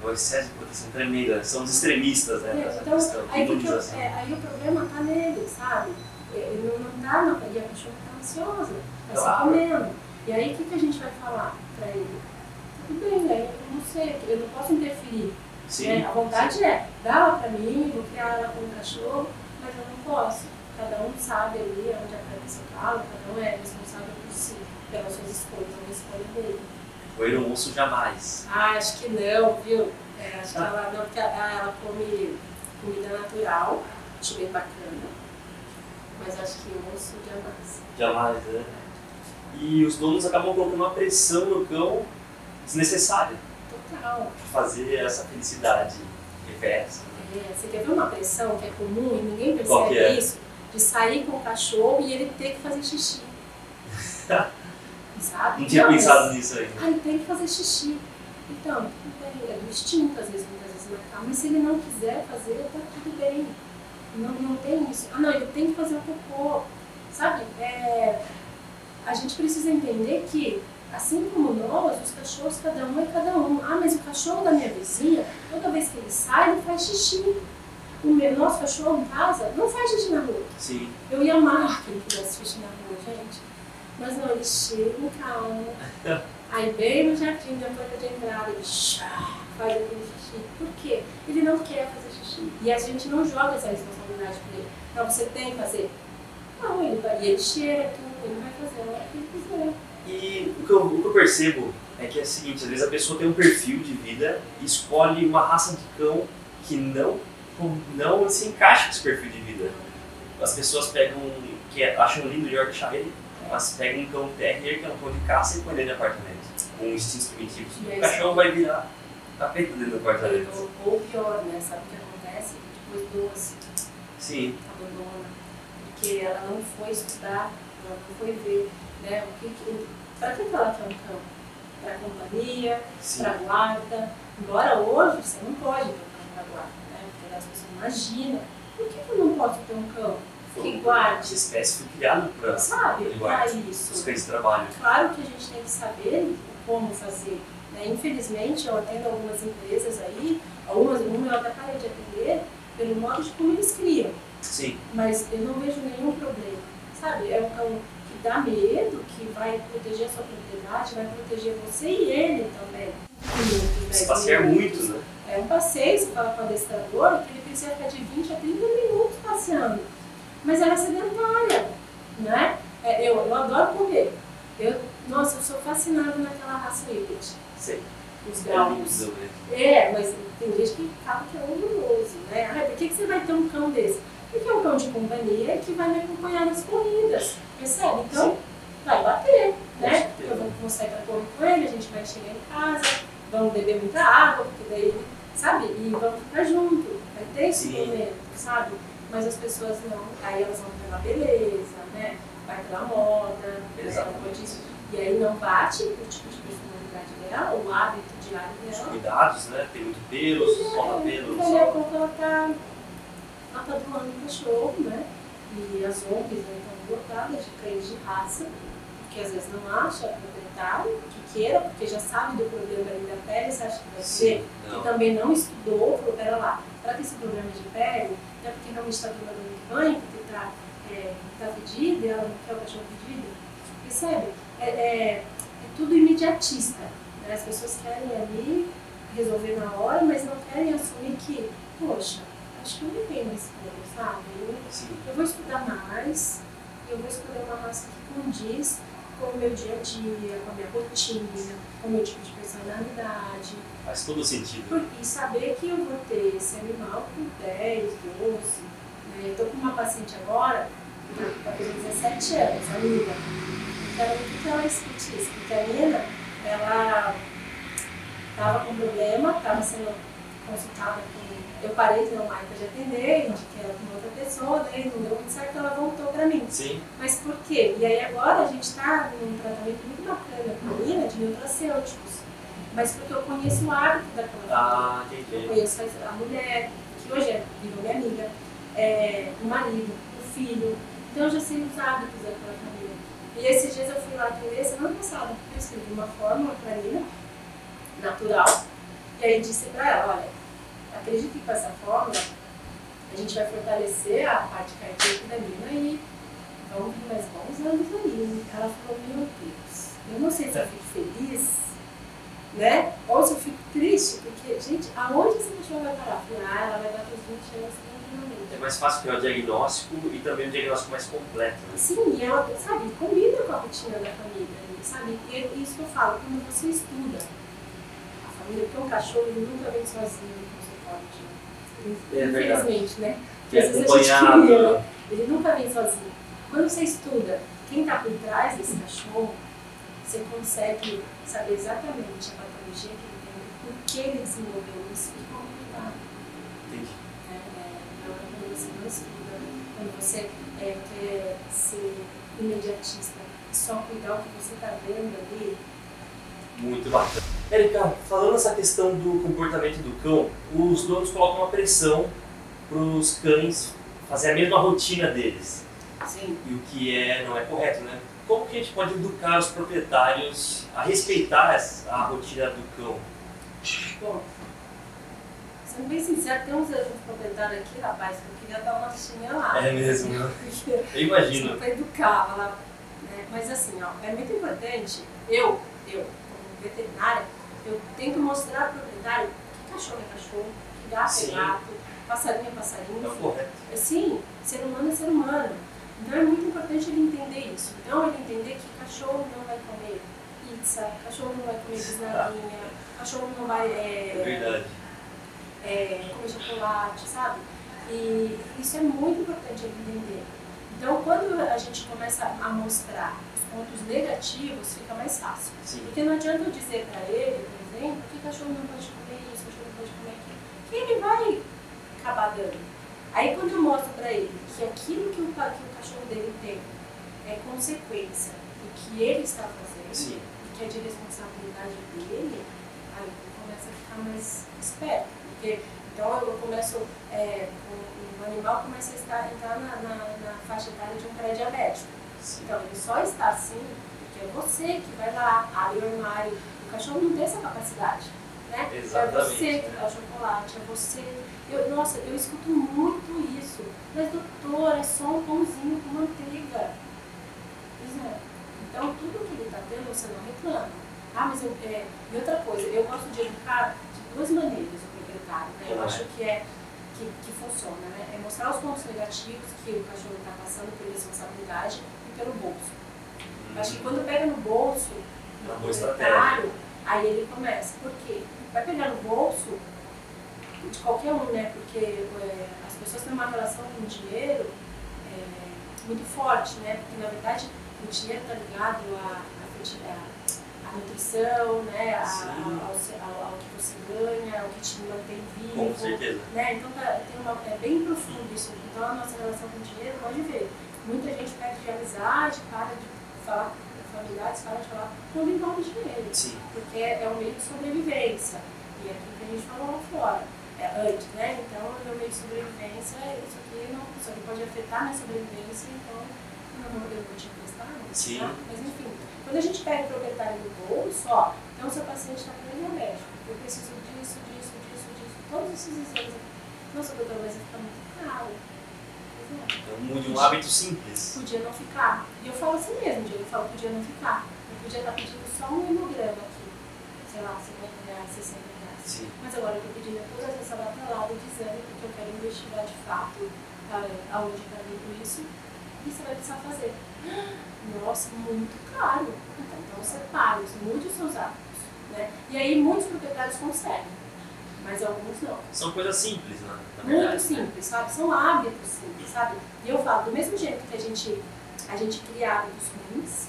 O excesso de proteção tremenda. São os extremistas, né? É, então, questão. aí, eu, imunização. é, aí o problema tá nele, sabe? Ele não, tá, não, e a cachorra tá ansiosa, tá Claro. se comendo. E aí o que, que a gente vai falar pra ele? Tudo bem, né? Eu não sei, eu não posso interferir. Sim. né? A vontade é, dá ela pra mim, vou criar ela como cachorro, mas eu não posso. Cada um sabe ali onde aperta seu calo, cada um é responsável por si, pelas suas escolhas, é uma escolha Roer um osso jamais. Ah, acho que não, viu? É, acho que ela não, porque ela, ela come comida natural, acho bem bacana. Mas acho que osso jamais. Jamais, né? E os donos acabam colocando uma pressão no cão desnecessária Total. para fazer essa felicidade reversa. né? É, você quer ver uma pressão que é comum e ninguém percebe é? isso? De sair com o cachorro e ele ter que fazer xixi. Sabe? Não tinha mas- pensado nisso ainda. Ah, ele tem que fazer xixi. Então, bem, é do instinto, às vezes, muitas vezes marcar, mas se ele não quiser fazer, tá tudo bem. Não, não tem isso. Ah, não, ele tem que fazer o cocô. Sabe? É, a gente precisa entender que, assim como nós, os cachorros, cada um é cada um. Ah, mas o cachorro da minha vizinha, toda vez que ele sai, ele faz xixi. O meu, nosso cachorro em casa não faz xixi na rua. Sim. Eu ia amar que ele fizesse xixi na rua, gente. Mas não, ele chega em calma. Aí bem no jardim, na porta de entrada, ele chá, faz aquele xixi. Por quê? Ele não quer fazer xixi. E a gente não joga essa responsabilidade pra ele. Então você tem que fazer. Não, ele vai, e ele cheira tudo, ele vai fazer hora que ele quiser. E o que, eu, o que eu percebo é que é o seguinte, às vezes a pessoa tem um perfil de vida e escolhe uma raça de cão que não, não se encaixa com esse perfil de vida. As pessoas pegam, que é- acham lindo o Yorkshire, mas pegam um cão terrier, que é um cão de caça, e põe dentro do apartamento, com instintos primitivos. E aí O cachorro vai virar tapete dentro do apartamento. Ou, ou pior, né? Sabe o que acontece? Depois doce. Sim, abandona, porque ela não foi estudar, ela não foi ver, né, o que, que para que ela quer um cão? Para companhia, sim. para guarda. Embora hoje você não pode ter um cão para guarda, né? Porque as pessoas imaginam, por que, que eu não posso ter um cão que guarde? Essa espécie foi criada para Sabe, para isso. os cães trabalho. Claro que a gente tem que saber como fazer. Né? Infelizmente, eu atendo algumas empresas aí, algumas, uma eu até parei de atender, pelo modo de como eles criam. Sim, mas eu não vejo nenhum problema. Sabe, é um cão que dá medo, que vai proteger a sua propriedade, vai proteger você e ele também. Minutos, se 10 passear minutos. muito, né? É um passeio, você fala com o adestrador, que ele precisa ficar de 20 a 30 minutos passeando. Mas ela é sedentária, né? É, eu, eu adoro correr. Eu, nossa, eu sou fascinada naquela raça híbrida. Sei. Os É galos. né? É, mas tem gente que fala que é horroroso, né? Ai, por que, que você vai ter um cão desse? Porque é um cão de companhia que vai me acompanhar nas corridas, percebe? Então, Sim. vai bater, né? Eu vou, vou sair pra correr com ele, a gente vai chegar em casa, vamos beber muita água, porque daí, sabe? E vamos ficar junto, vai ter esse Sim. momento, sabe? Mas as pessoas não, aí elas vão pela beleza, né? Vai pela moda, né? Como eu disse. E aí não bate o tipo de personalidade dela, o hábito diário Os dela. cuidados, né? Tem muito pelo, solta pelo. Daqui a pouco ela tá, ela tá um cachorro, né? E as ONGs né, estão lotadas de cães de raça, porque às vezes não acha proprietário que queira, porque já sabe do problema ali da pele, você acha que vai ser, que também não estudou, falou, pera lá, para esse problema de pele, é porque realmente está tomando muito banho, porque está é, tá fedido e ela não quer o cachorro fedido. Percebe? É, é, é tudo imediatista. Né? As pessoas querem ali resolver na hora, mas não querem assumir que, poxa, acho que eu não tenho uma escolha, sabe? Eu, eu vou estudar mais, eu vou escolher uma raça que condiz com o meu dia a dia, com a minha rotina, com o meu tipo de personalidade. Faz todo sentido. Por- E saber que eu vou ter esse animal por 10, 12. Né? Eu tô com uma paciente agora, que está com 17 anos, a Nina. Eu quero muito que ela escute isso, porque a Nina, ela estava com problema, estava sendo consultada com. Eu parei de uma marca de atender, indiquei ela com outra pessoa, daí não deu muito certo, ela voltou para mim. Sim. Mas por quê? E aí agora a gente está num tratamento muito bacana com a Nina de nutracêuticos. Mas porque eu conheço o hábito daquela Ah, Eu entendi. conheço a mulher, que hoje é virou minha amiga, é, o marido, o filho. Então eu já sei os hábitos daquela família. E esses dias eu fui lá atender, semana passada, eu escrevi uma fórmula para a Nina, natural, e aí disse para ela, olha, acredite que com essa fórmula a gente vai fortalecer a parte cardíaca da Nina e vão vir mais bons anos ali. Ela falou, meu Deus, eu não sei se eu fico feliz, né? Ou se eu fico triste, porque, gente, aonde essa pessoa vai parar? Ah, ela vai dar para os 20 anos tranquilamente. É mais fácil criar o diagnóstico e também um diagnóstico mais completo. Né? Sim, e ela, sabe, combina com a rotina da família, sabe? E é isso que eu falo, quando você estuda a família, porque um cachorro ele nunca vem sozinho consultório, É verdade. infelizmente, né? Que é acompanhado. queria, né? Ele nunca vem sozinho. Quando você estuda quem está por trás desse cachorro, você consegue saber exatamente a patologia que ele tem, por que ele desenvolveu isso e como cuidar. Entendi. né? É, Agora, quando você não estuda, quando você é, quer ser imediatista, só cuidar o que você está vendo ali, Muito bacana. Érica, falando essa questão do comportamento do cão, os donos colocam uma pressão para os cães fazer a mesma rotina deles. assim, E o que é, não é correto, né? Como que a gente pode educar os proprietários a respeitar a rotina do cão? bom, sendo bem sincero, tem uns, uns proprietários aqui, rapaz, que eu queria dar uma lá. É mesmo, né? Eu imagino. para educar, lá, né? Mas assim, ó, é muito importante, eu, eu, como veterinária, eu tenho que mostrar para o proprietário que cachorro é cachorro, que gato Sim. é gato, passarinho é passarinho. É correto. Sim, ser humano é ser humano. Então é muito importante ele entender isso. Então ele entender que cachorro não vai comer pizza, cachorro não vai comer bisnaguinha, cachorro não vai É é, verdade. é, comer chocolate, sabe? E isso é muito importante ele entender. Então quando a gente começa a mostrar os pontos negativos, fica mais fácil. Sim. Porque não adianta eu dizer para ele, por exemplo, que cachorro não pode comer isso, cachorro não pode comer aquilo, que ele vai acabar dando. Aí quando eu mostro para ele que aquilo que o, que o cachorro dele tem é consequência do que ele está fazendo, Sim. e que é de responsabilidade dele, aí ele começa a ficar mais esperto. Porque então eu começo, é, o, o animal começa a estar, entrar na, na, na faixa etária de um pré-diabético. Então, ele só está assim porque é você que vai lá, abre o armário. O cachorro não tem essa capacidade, né? Exatamente, É você que né? dá o chocolate, é você. Eu, nossa, eu escuto muito isso. Mas, doutor, é só um pãozinho com manteiga. Pois é. Então, tudo que ele está tendo, você não reclama. Ah, mas eu, é, e outra coisa, eu gosto de educar de duas maneiras né? Eu acho que é que, que funciona, né? É mostrar os pontos negativos que o cachorro está passando por responsabilidade e pelo bolso. Eu Acho que quando pega no bolso É boa proprietário, aí ele começa. Por quê? Vai pegar no bolso de qualquer um, né? Porque é, as pessoas têm uma relação com o dinheiro é, muito forte, né? Porque na verdade o dinheiro está ligado à, à, feti- à- à nutrição, né? A- ao, ao- que você ganha, ao que te mantém vivo Com certeza. né? Então tá, tem uma, é bem profundo isso. Então a nossa relação com o dinheiro, pode ver, muita gente perde de amizade, para de falar com familiares, para de falar quando envolve dinheiro, Sim. porque é um meio de sobrevivência. E é aquilo que a gente falou lá fora, é, antes, né? Então o meu meio de sobrevivência, isso aqui, não, isso aqui pode afetar minha sobrevivência, então não vou te emprestar, não. Sim. Tá? Mas enfim, quando a gente pega o proprietário do bolso, ó, então seu paciente está com diabético, eu preciso disso, disso, disso, disso, todos esses exames aqui. Nossa, doutor, mas ficar muito caro. É. Então mude um hábito simples. Podia não ficar. E eu falo assim mesmo, Diego, eu falo, podia não ficar. Eu podia estar pedindo só um hemograma aqui. Sei lá, 50 reais, 60 reais. Sim. Mas agora eu estou pedindo toda essa batalhada de exame, porque eu quero investigar de fato ah, aonde está vindo isso. E você vai precisar fazer. Nossa, muito caro. Então, separe, mude os seus hábitos. Né? E aí muitos proprietários conseguem, mas alguns não. São coisas simples, né? Muito verdade. simples, sabe? São hábitos simples, sabe? E eu falo, do mesmo jeito que a gente, a gente cria hábitos ruins,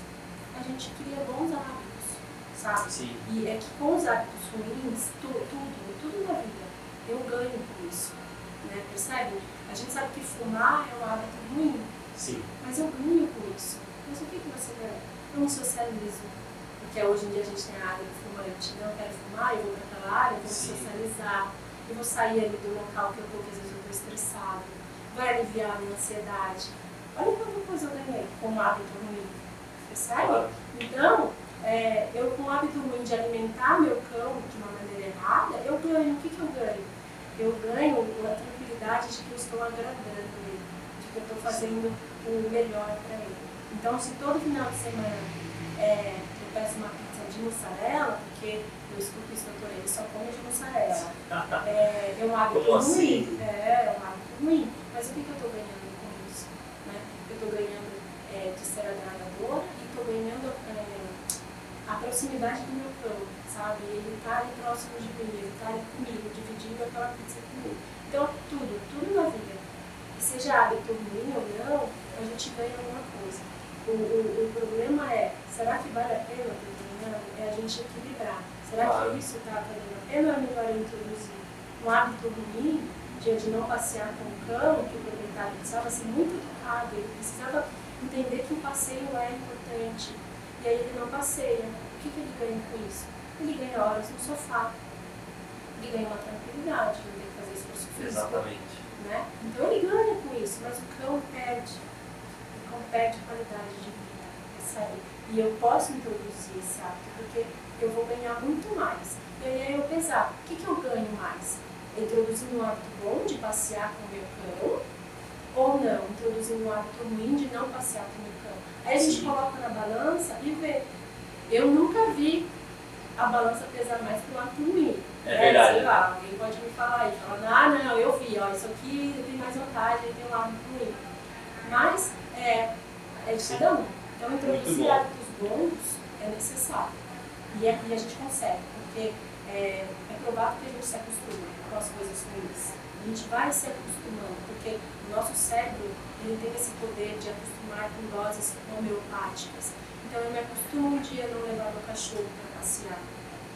a gente cria bons hábitos, sabe? Sim. E é que com os hábitos ruins, tu, tudo, tudo na vida, eu ganho com isso. Né? Percebe? A gente sabe que fumar é um hábito ruim, Sim. mas eu ganho com isso. Mas o que, que você ganha? Eu não socializo. Porque hoje em dia a gente tem a área do fumante, não quero fumar, eu vou para aquela área, eu vou Sim. socializar, eu vou sair ali do local que eu estou, que às vezes eu estou estressado, vai aliviar a minha ansiedade. Olha quanta coisa eu ganhei com um hábito ruim. Percebe? Claro. Então, é, eu com o hábito ruim de alimentar meu cão de uma maneira errada, eu ganho. O que, que eu ganho? Eu ganho a tranquilidade de que eu estou agradando ele, de que eu estou fazendo o melhor para ele. Então, se todo final de semana é, eu peço uma pizza de mussarela, porque eu escuto isso doutor, ele só come de mussarela. É, é um hábito Como ruim. assim? É, é um hábito ruim. Mas o que, que eu estou ganhando com isso? Né? Eu estou ganhando é, de ser agradável e estou ganhando é, a proximidade do meu cão, sabe? Ele está ali próximo de mim, ele está ali comigo, dividindo aquela pizza comigo. Então, tudo, tudo na vida. Seja hábito ruim ou não, a gente ganha alguma coisa. O, o, o problema é, será que vale a pena ganhando? É a gente equilibrar. Será Claro. que isso está valendo a pena ou é melhor introduzir um hábito ruim de, de não passear com o cão, que o proprietário precisava ser muito educado, ele precisava entender que o passeio é importante. E aí ele não passeia. O que, que ele ganha com isso? Ele ganha horas no sofá. Ele ganha uma tranquilidade, não tem que fazer esforço físico. Exatamente. Né? Então ele ganha com isso, mas o cão perde. O cão perde qualidade de vida, percebe? E eu posso introduzir esse hábito, porque eu vou ganhar muito mais. E aí eu pesar, o que, que eu ganho mais? Introduzindo um hábito bom de passear com o meu cão, ou não, introduzindo um hábito ruim de não passear com o meu cão. Aí a gente coloca na balança e vê. Eu nunca vi a balança pesar mais para o hábito ruim. É verdade. Sei lá, alguém pode me falar aí, falando, ah não, eu vi, ó, isso aqui tem mais vantagem, tem um hábito ruim. Mas é, é de cada um. Então introduzir hábitos bons é necessário. E, é, e a gente consegue, porque é, é provável que a gente se acostume com as coisas ruins. A gente vai se acostumando, porque o nosso cérebro ele tem esse poder de acostumar com doses homeopáticas. Então eu me acostumo um dia a não levar meu cachorro para passear.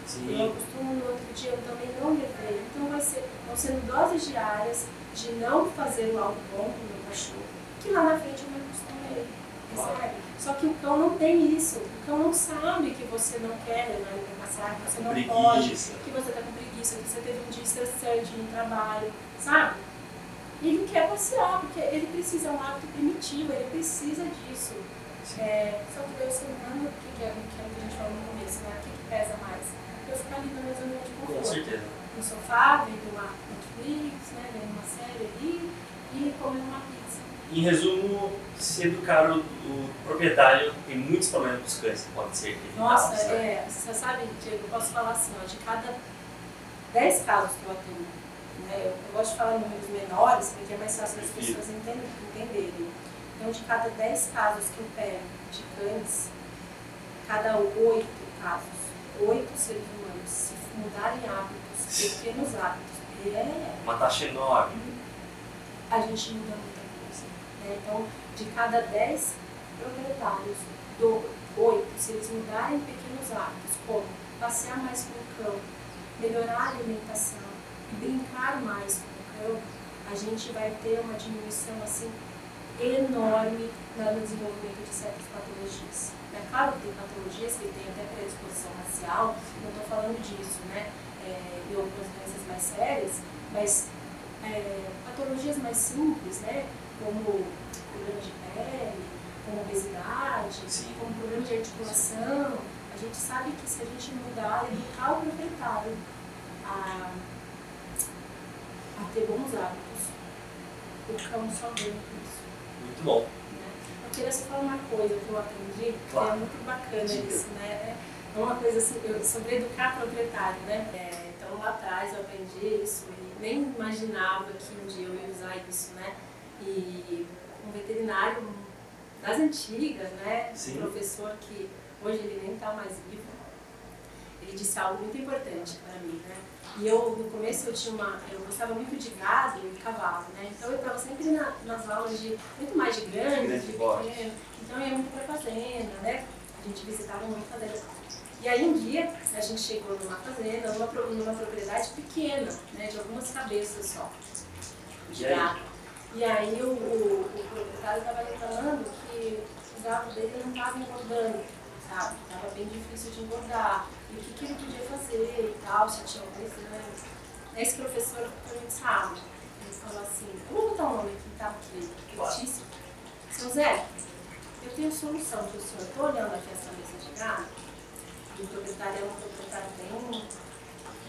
Eu Sim. costumo no outro dia eu também não levei. Então vai ser, vão sendo doses diárias de não fazer algo bom com o meu cachorro, que lá na frente eu me acostumei. Percebe? Só que o cão não tem isso. O cão não sabe que você não quer levar ele para passear, que você não pode, Preguiça. que você está com preguiça, que você teve um dia estressante no trabalho, sabe? Ele quer passear, porque ele precisa, é um hábito primitivo, ele precisa disso. É, só que ser humano, o que, é, o que é a gente falou no começo, né? O que, que pesa mais? Eu ficar ali na minha zona de Com conforto. certeza. No sofá, vendo uma Netflix, né? Vendo uma série ali e comendo uma pizza. Em resumo, se educar o, o proprietário tem muitos problemas com os cães que podem ser evitados. Nossa, é, você sabe, Diego, eu posso falar assim, ó, de cada 10 casos que eu atendo, né, eu, eu gosto de falar em números menores, porque é mais fácil as pessoas entender- entenderem. Então, de cada 10 casos que eu pego de cães, cada 8 casos, 8 seres humanos, se mudarem hábitos, pequenos hábitos, é, Uma taxa enorme. a gente muda muita coisa. Né? Então, de cada 10 proprietários, do 8, se eles mudarem pequenos hábitos, como passear mais com o cão, melhorar a alimentação brincar mais com o cão, a gente vai ter uma diminuição assim enorme no desenvolvimento de certas patologias. É claro que tem patologias que têm até predisposição racial, não estou falando disso, né? É, e outras doenças mais sérias, mas é, patologias mais simples, né? Como problemas de pele, como obesidade, Sim. como problema de articulação. A gente sabe que se a gente mudar, educar o proprietário a, a ter bons hábitos, o cão só ganha com isso. Muito bom. Né? Eu queria só falar uma coisa que eu aprendi, que Claro. é muito bacana isso, né? É uma coisa assim, eu, sobre educar proprietário, né? É, então lá atrás eu aprendi isso e nem imaginava que um dia eu ia usar isso, né? E um veterinário das antigas, né? Sim. Um professor que hoje ele nem está mais vivo, ele disse algo muito importante para mim, né? E eu, no começo, eu tinha uma... Eu gostava muito de gado e cavalo, né? Então eu estava sempre na- nas aulas de... Muito mais de grandes, Grande de pequeno. Então eu ia muito para fazenda, né? A gente visitava muito fazenda. E aí um dia a gente chegou numa fazenda, numa, numa propriedade pequena, né, de algumas cabeças só. E aí? E aí o, o, o proprietário estava reclamando que o gado dele não estava engordando, sabe? Estava bem difícil de engordar. E o que, que ele podia fazer e tal, se tinha algum exame. Esse professor foi muito sábio. Ele falou assim, eu vou botar um nome aqui, tá? Porque é fictício. Seu Zé, eu tenho solução para o senhor. Estou olhando aqui essa mesa de gado. E o proprietário é um proprietário bem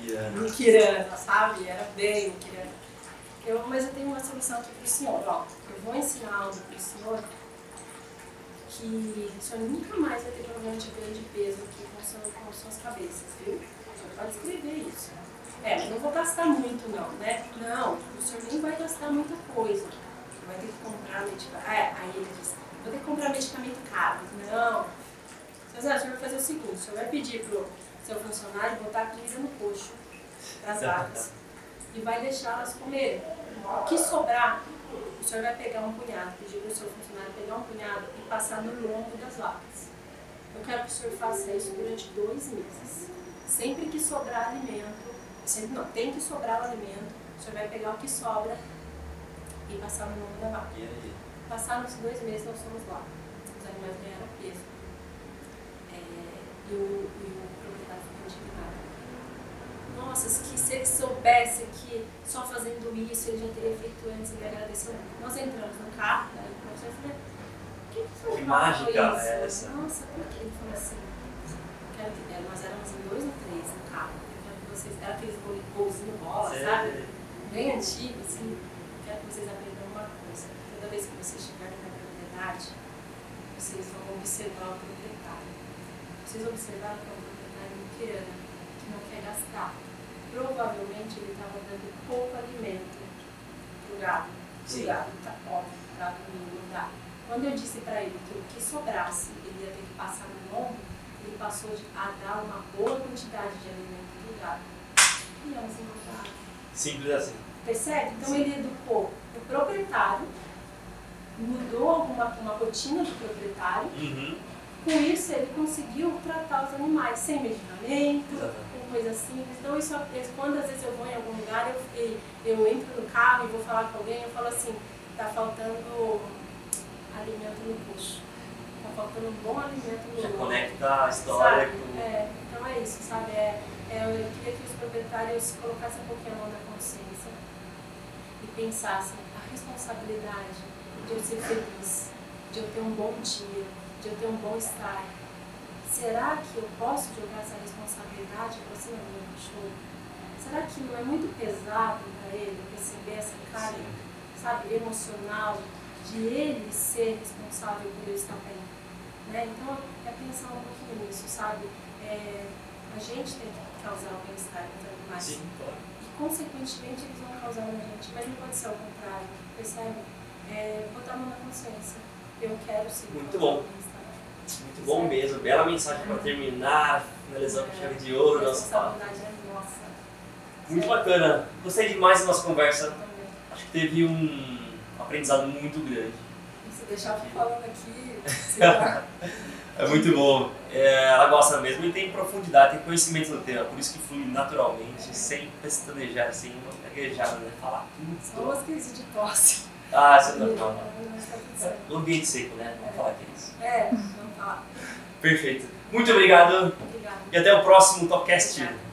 Irana. muquirana, sabe? Era bem muquirana. Eu, mas eu tenho uma solução aqui para o senhor. Ó, eu vou ensinar algo para o senhor que o senhor nunca mais vai ter problema de ganho de peso aqui com, seu, com suas cabeças, viu? O senhor pode escrever isso. É, mas não vou gastar muito não, né? Não, o senhor nem vai gastar muita coisa. Vai ter que comprar medicamento. É, aí ele disse, vou ter que comprar medicamento caro. Não. Seu Zé, o senhor vai fazer o seguinte, o senhor vai pedir pro seu funcionário botar comida no coxo das vacas e vai deixá-las comerem. O que sobrar, o senhor vai pegar um punhado, pedir para o seu funcionário pegar um punhado e passar no lombo das vacas. Eu quero que o senhor faça isso durante dois meses. Sempre que sobrar alimento, sempre não, tem que sobrar o alimento, o senhor vai pegar o que sobra e passar no lombo da vaca. Passaram os dois meses, nós fomos lá. Os animais ganharam peso. É, e, o, e o. Nossa, que se ele soubesse que só fazendo isso ele já teria feito antes, ele agradeceu. Nós entramos no carro, daí o professor falou, por que você Que mágica falou é isso? essa? Nossa, por que? Ele falou assim, quero que é, nós éramos em dois ou três no carro. Eu quero que vocês, era aqueles golzinho bola, sabe? Bem antigo, assim, quero que vocês aprendam uma coisa. Toda vez que vocês chegarem na propriedade, vocês vão observar o proprietário. Vocês observaram que é um proprietário muquirana, que não quer gastar. Provavelmente ele estava dando pouco alimento para o gado. Sim. O gado, tá, óbvio, o gado não engordar. Quando eu disse para ele que o que sobrasse ele ia ter que passar no lombo, ele passou a dar uma boa quantidade de alimento para o gado. E elas engordaram. Simples assim. Percebe? Então ele educou o proprietário, mudou alguma uma rotina do proprietário, Uhum. Com isso ele conseguiu tratar os animais sem medicamento, com coisas simples. Então isso, quando às vezes eu vou em algum lugar, eu, eu, entro no carro e vou falar com alguém, eu falo assim, tá faltando alimento no bucho. Tá faltando um bom alimento no Já lombo." conecta a história com. É, então é isso, sabe? É, é, eu queria que os proprietários colocassem um pouquinho a mão na consciência e pensassem a responsabilidade de eu ser feliz, de eu ter um bom dia, de eu ter um bom estar. Será que eu posso jogar essa responsabilidade para cima do meu cachorro? Será que não é muito pesado para ele receber essa carga, sabe, emocional, de ele ser responsável por estar bem? Né? Então, é pensar um pouquinho nisso, sabe? É, a gente tem que causar o bem-estar nos animais. Sim, claro. E, consequentemente, eles vão causar na gente. Mas não pode ser ao contrário, percebe? É, botar a mão na consciência. Eu quero sim Muito bom. Muito bom mesmo. Bela mensagem para terminar, finalizando com chave de ouro A nosso papo. responsabilidade é nossa. Muito bacana. Gostei demais da nossa conversa. Acho que teve um aprendizado muito grande. Se deixar eu falando aqui. É muito bom. É, ela gosta mesmo e tem profundidade, tem conhecimento do tema, por isso que flui naturalmente, sem pestanejar, sem gaguejar, né? Falar Só tudo. umas crises de tosse. Ah, isso é. Mas tá tudo certo. No ambiente seco, né? Vamos falar que é isso. É, falar. Perfeito. Muito obrigado Obrigada. e até o próximo Topcast. Obrigada.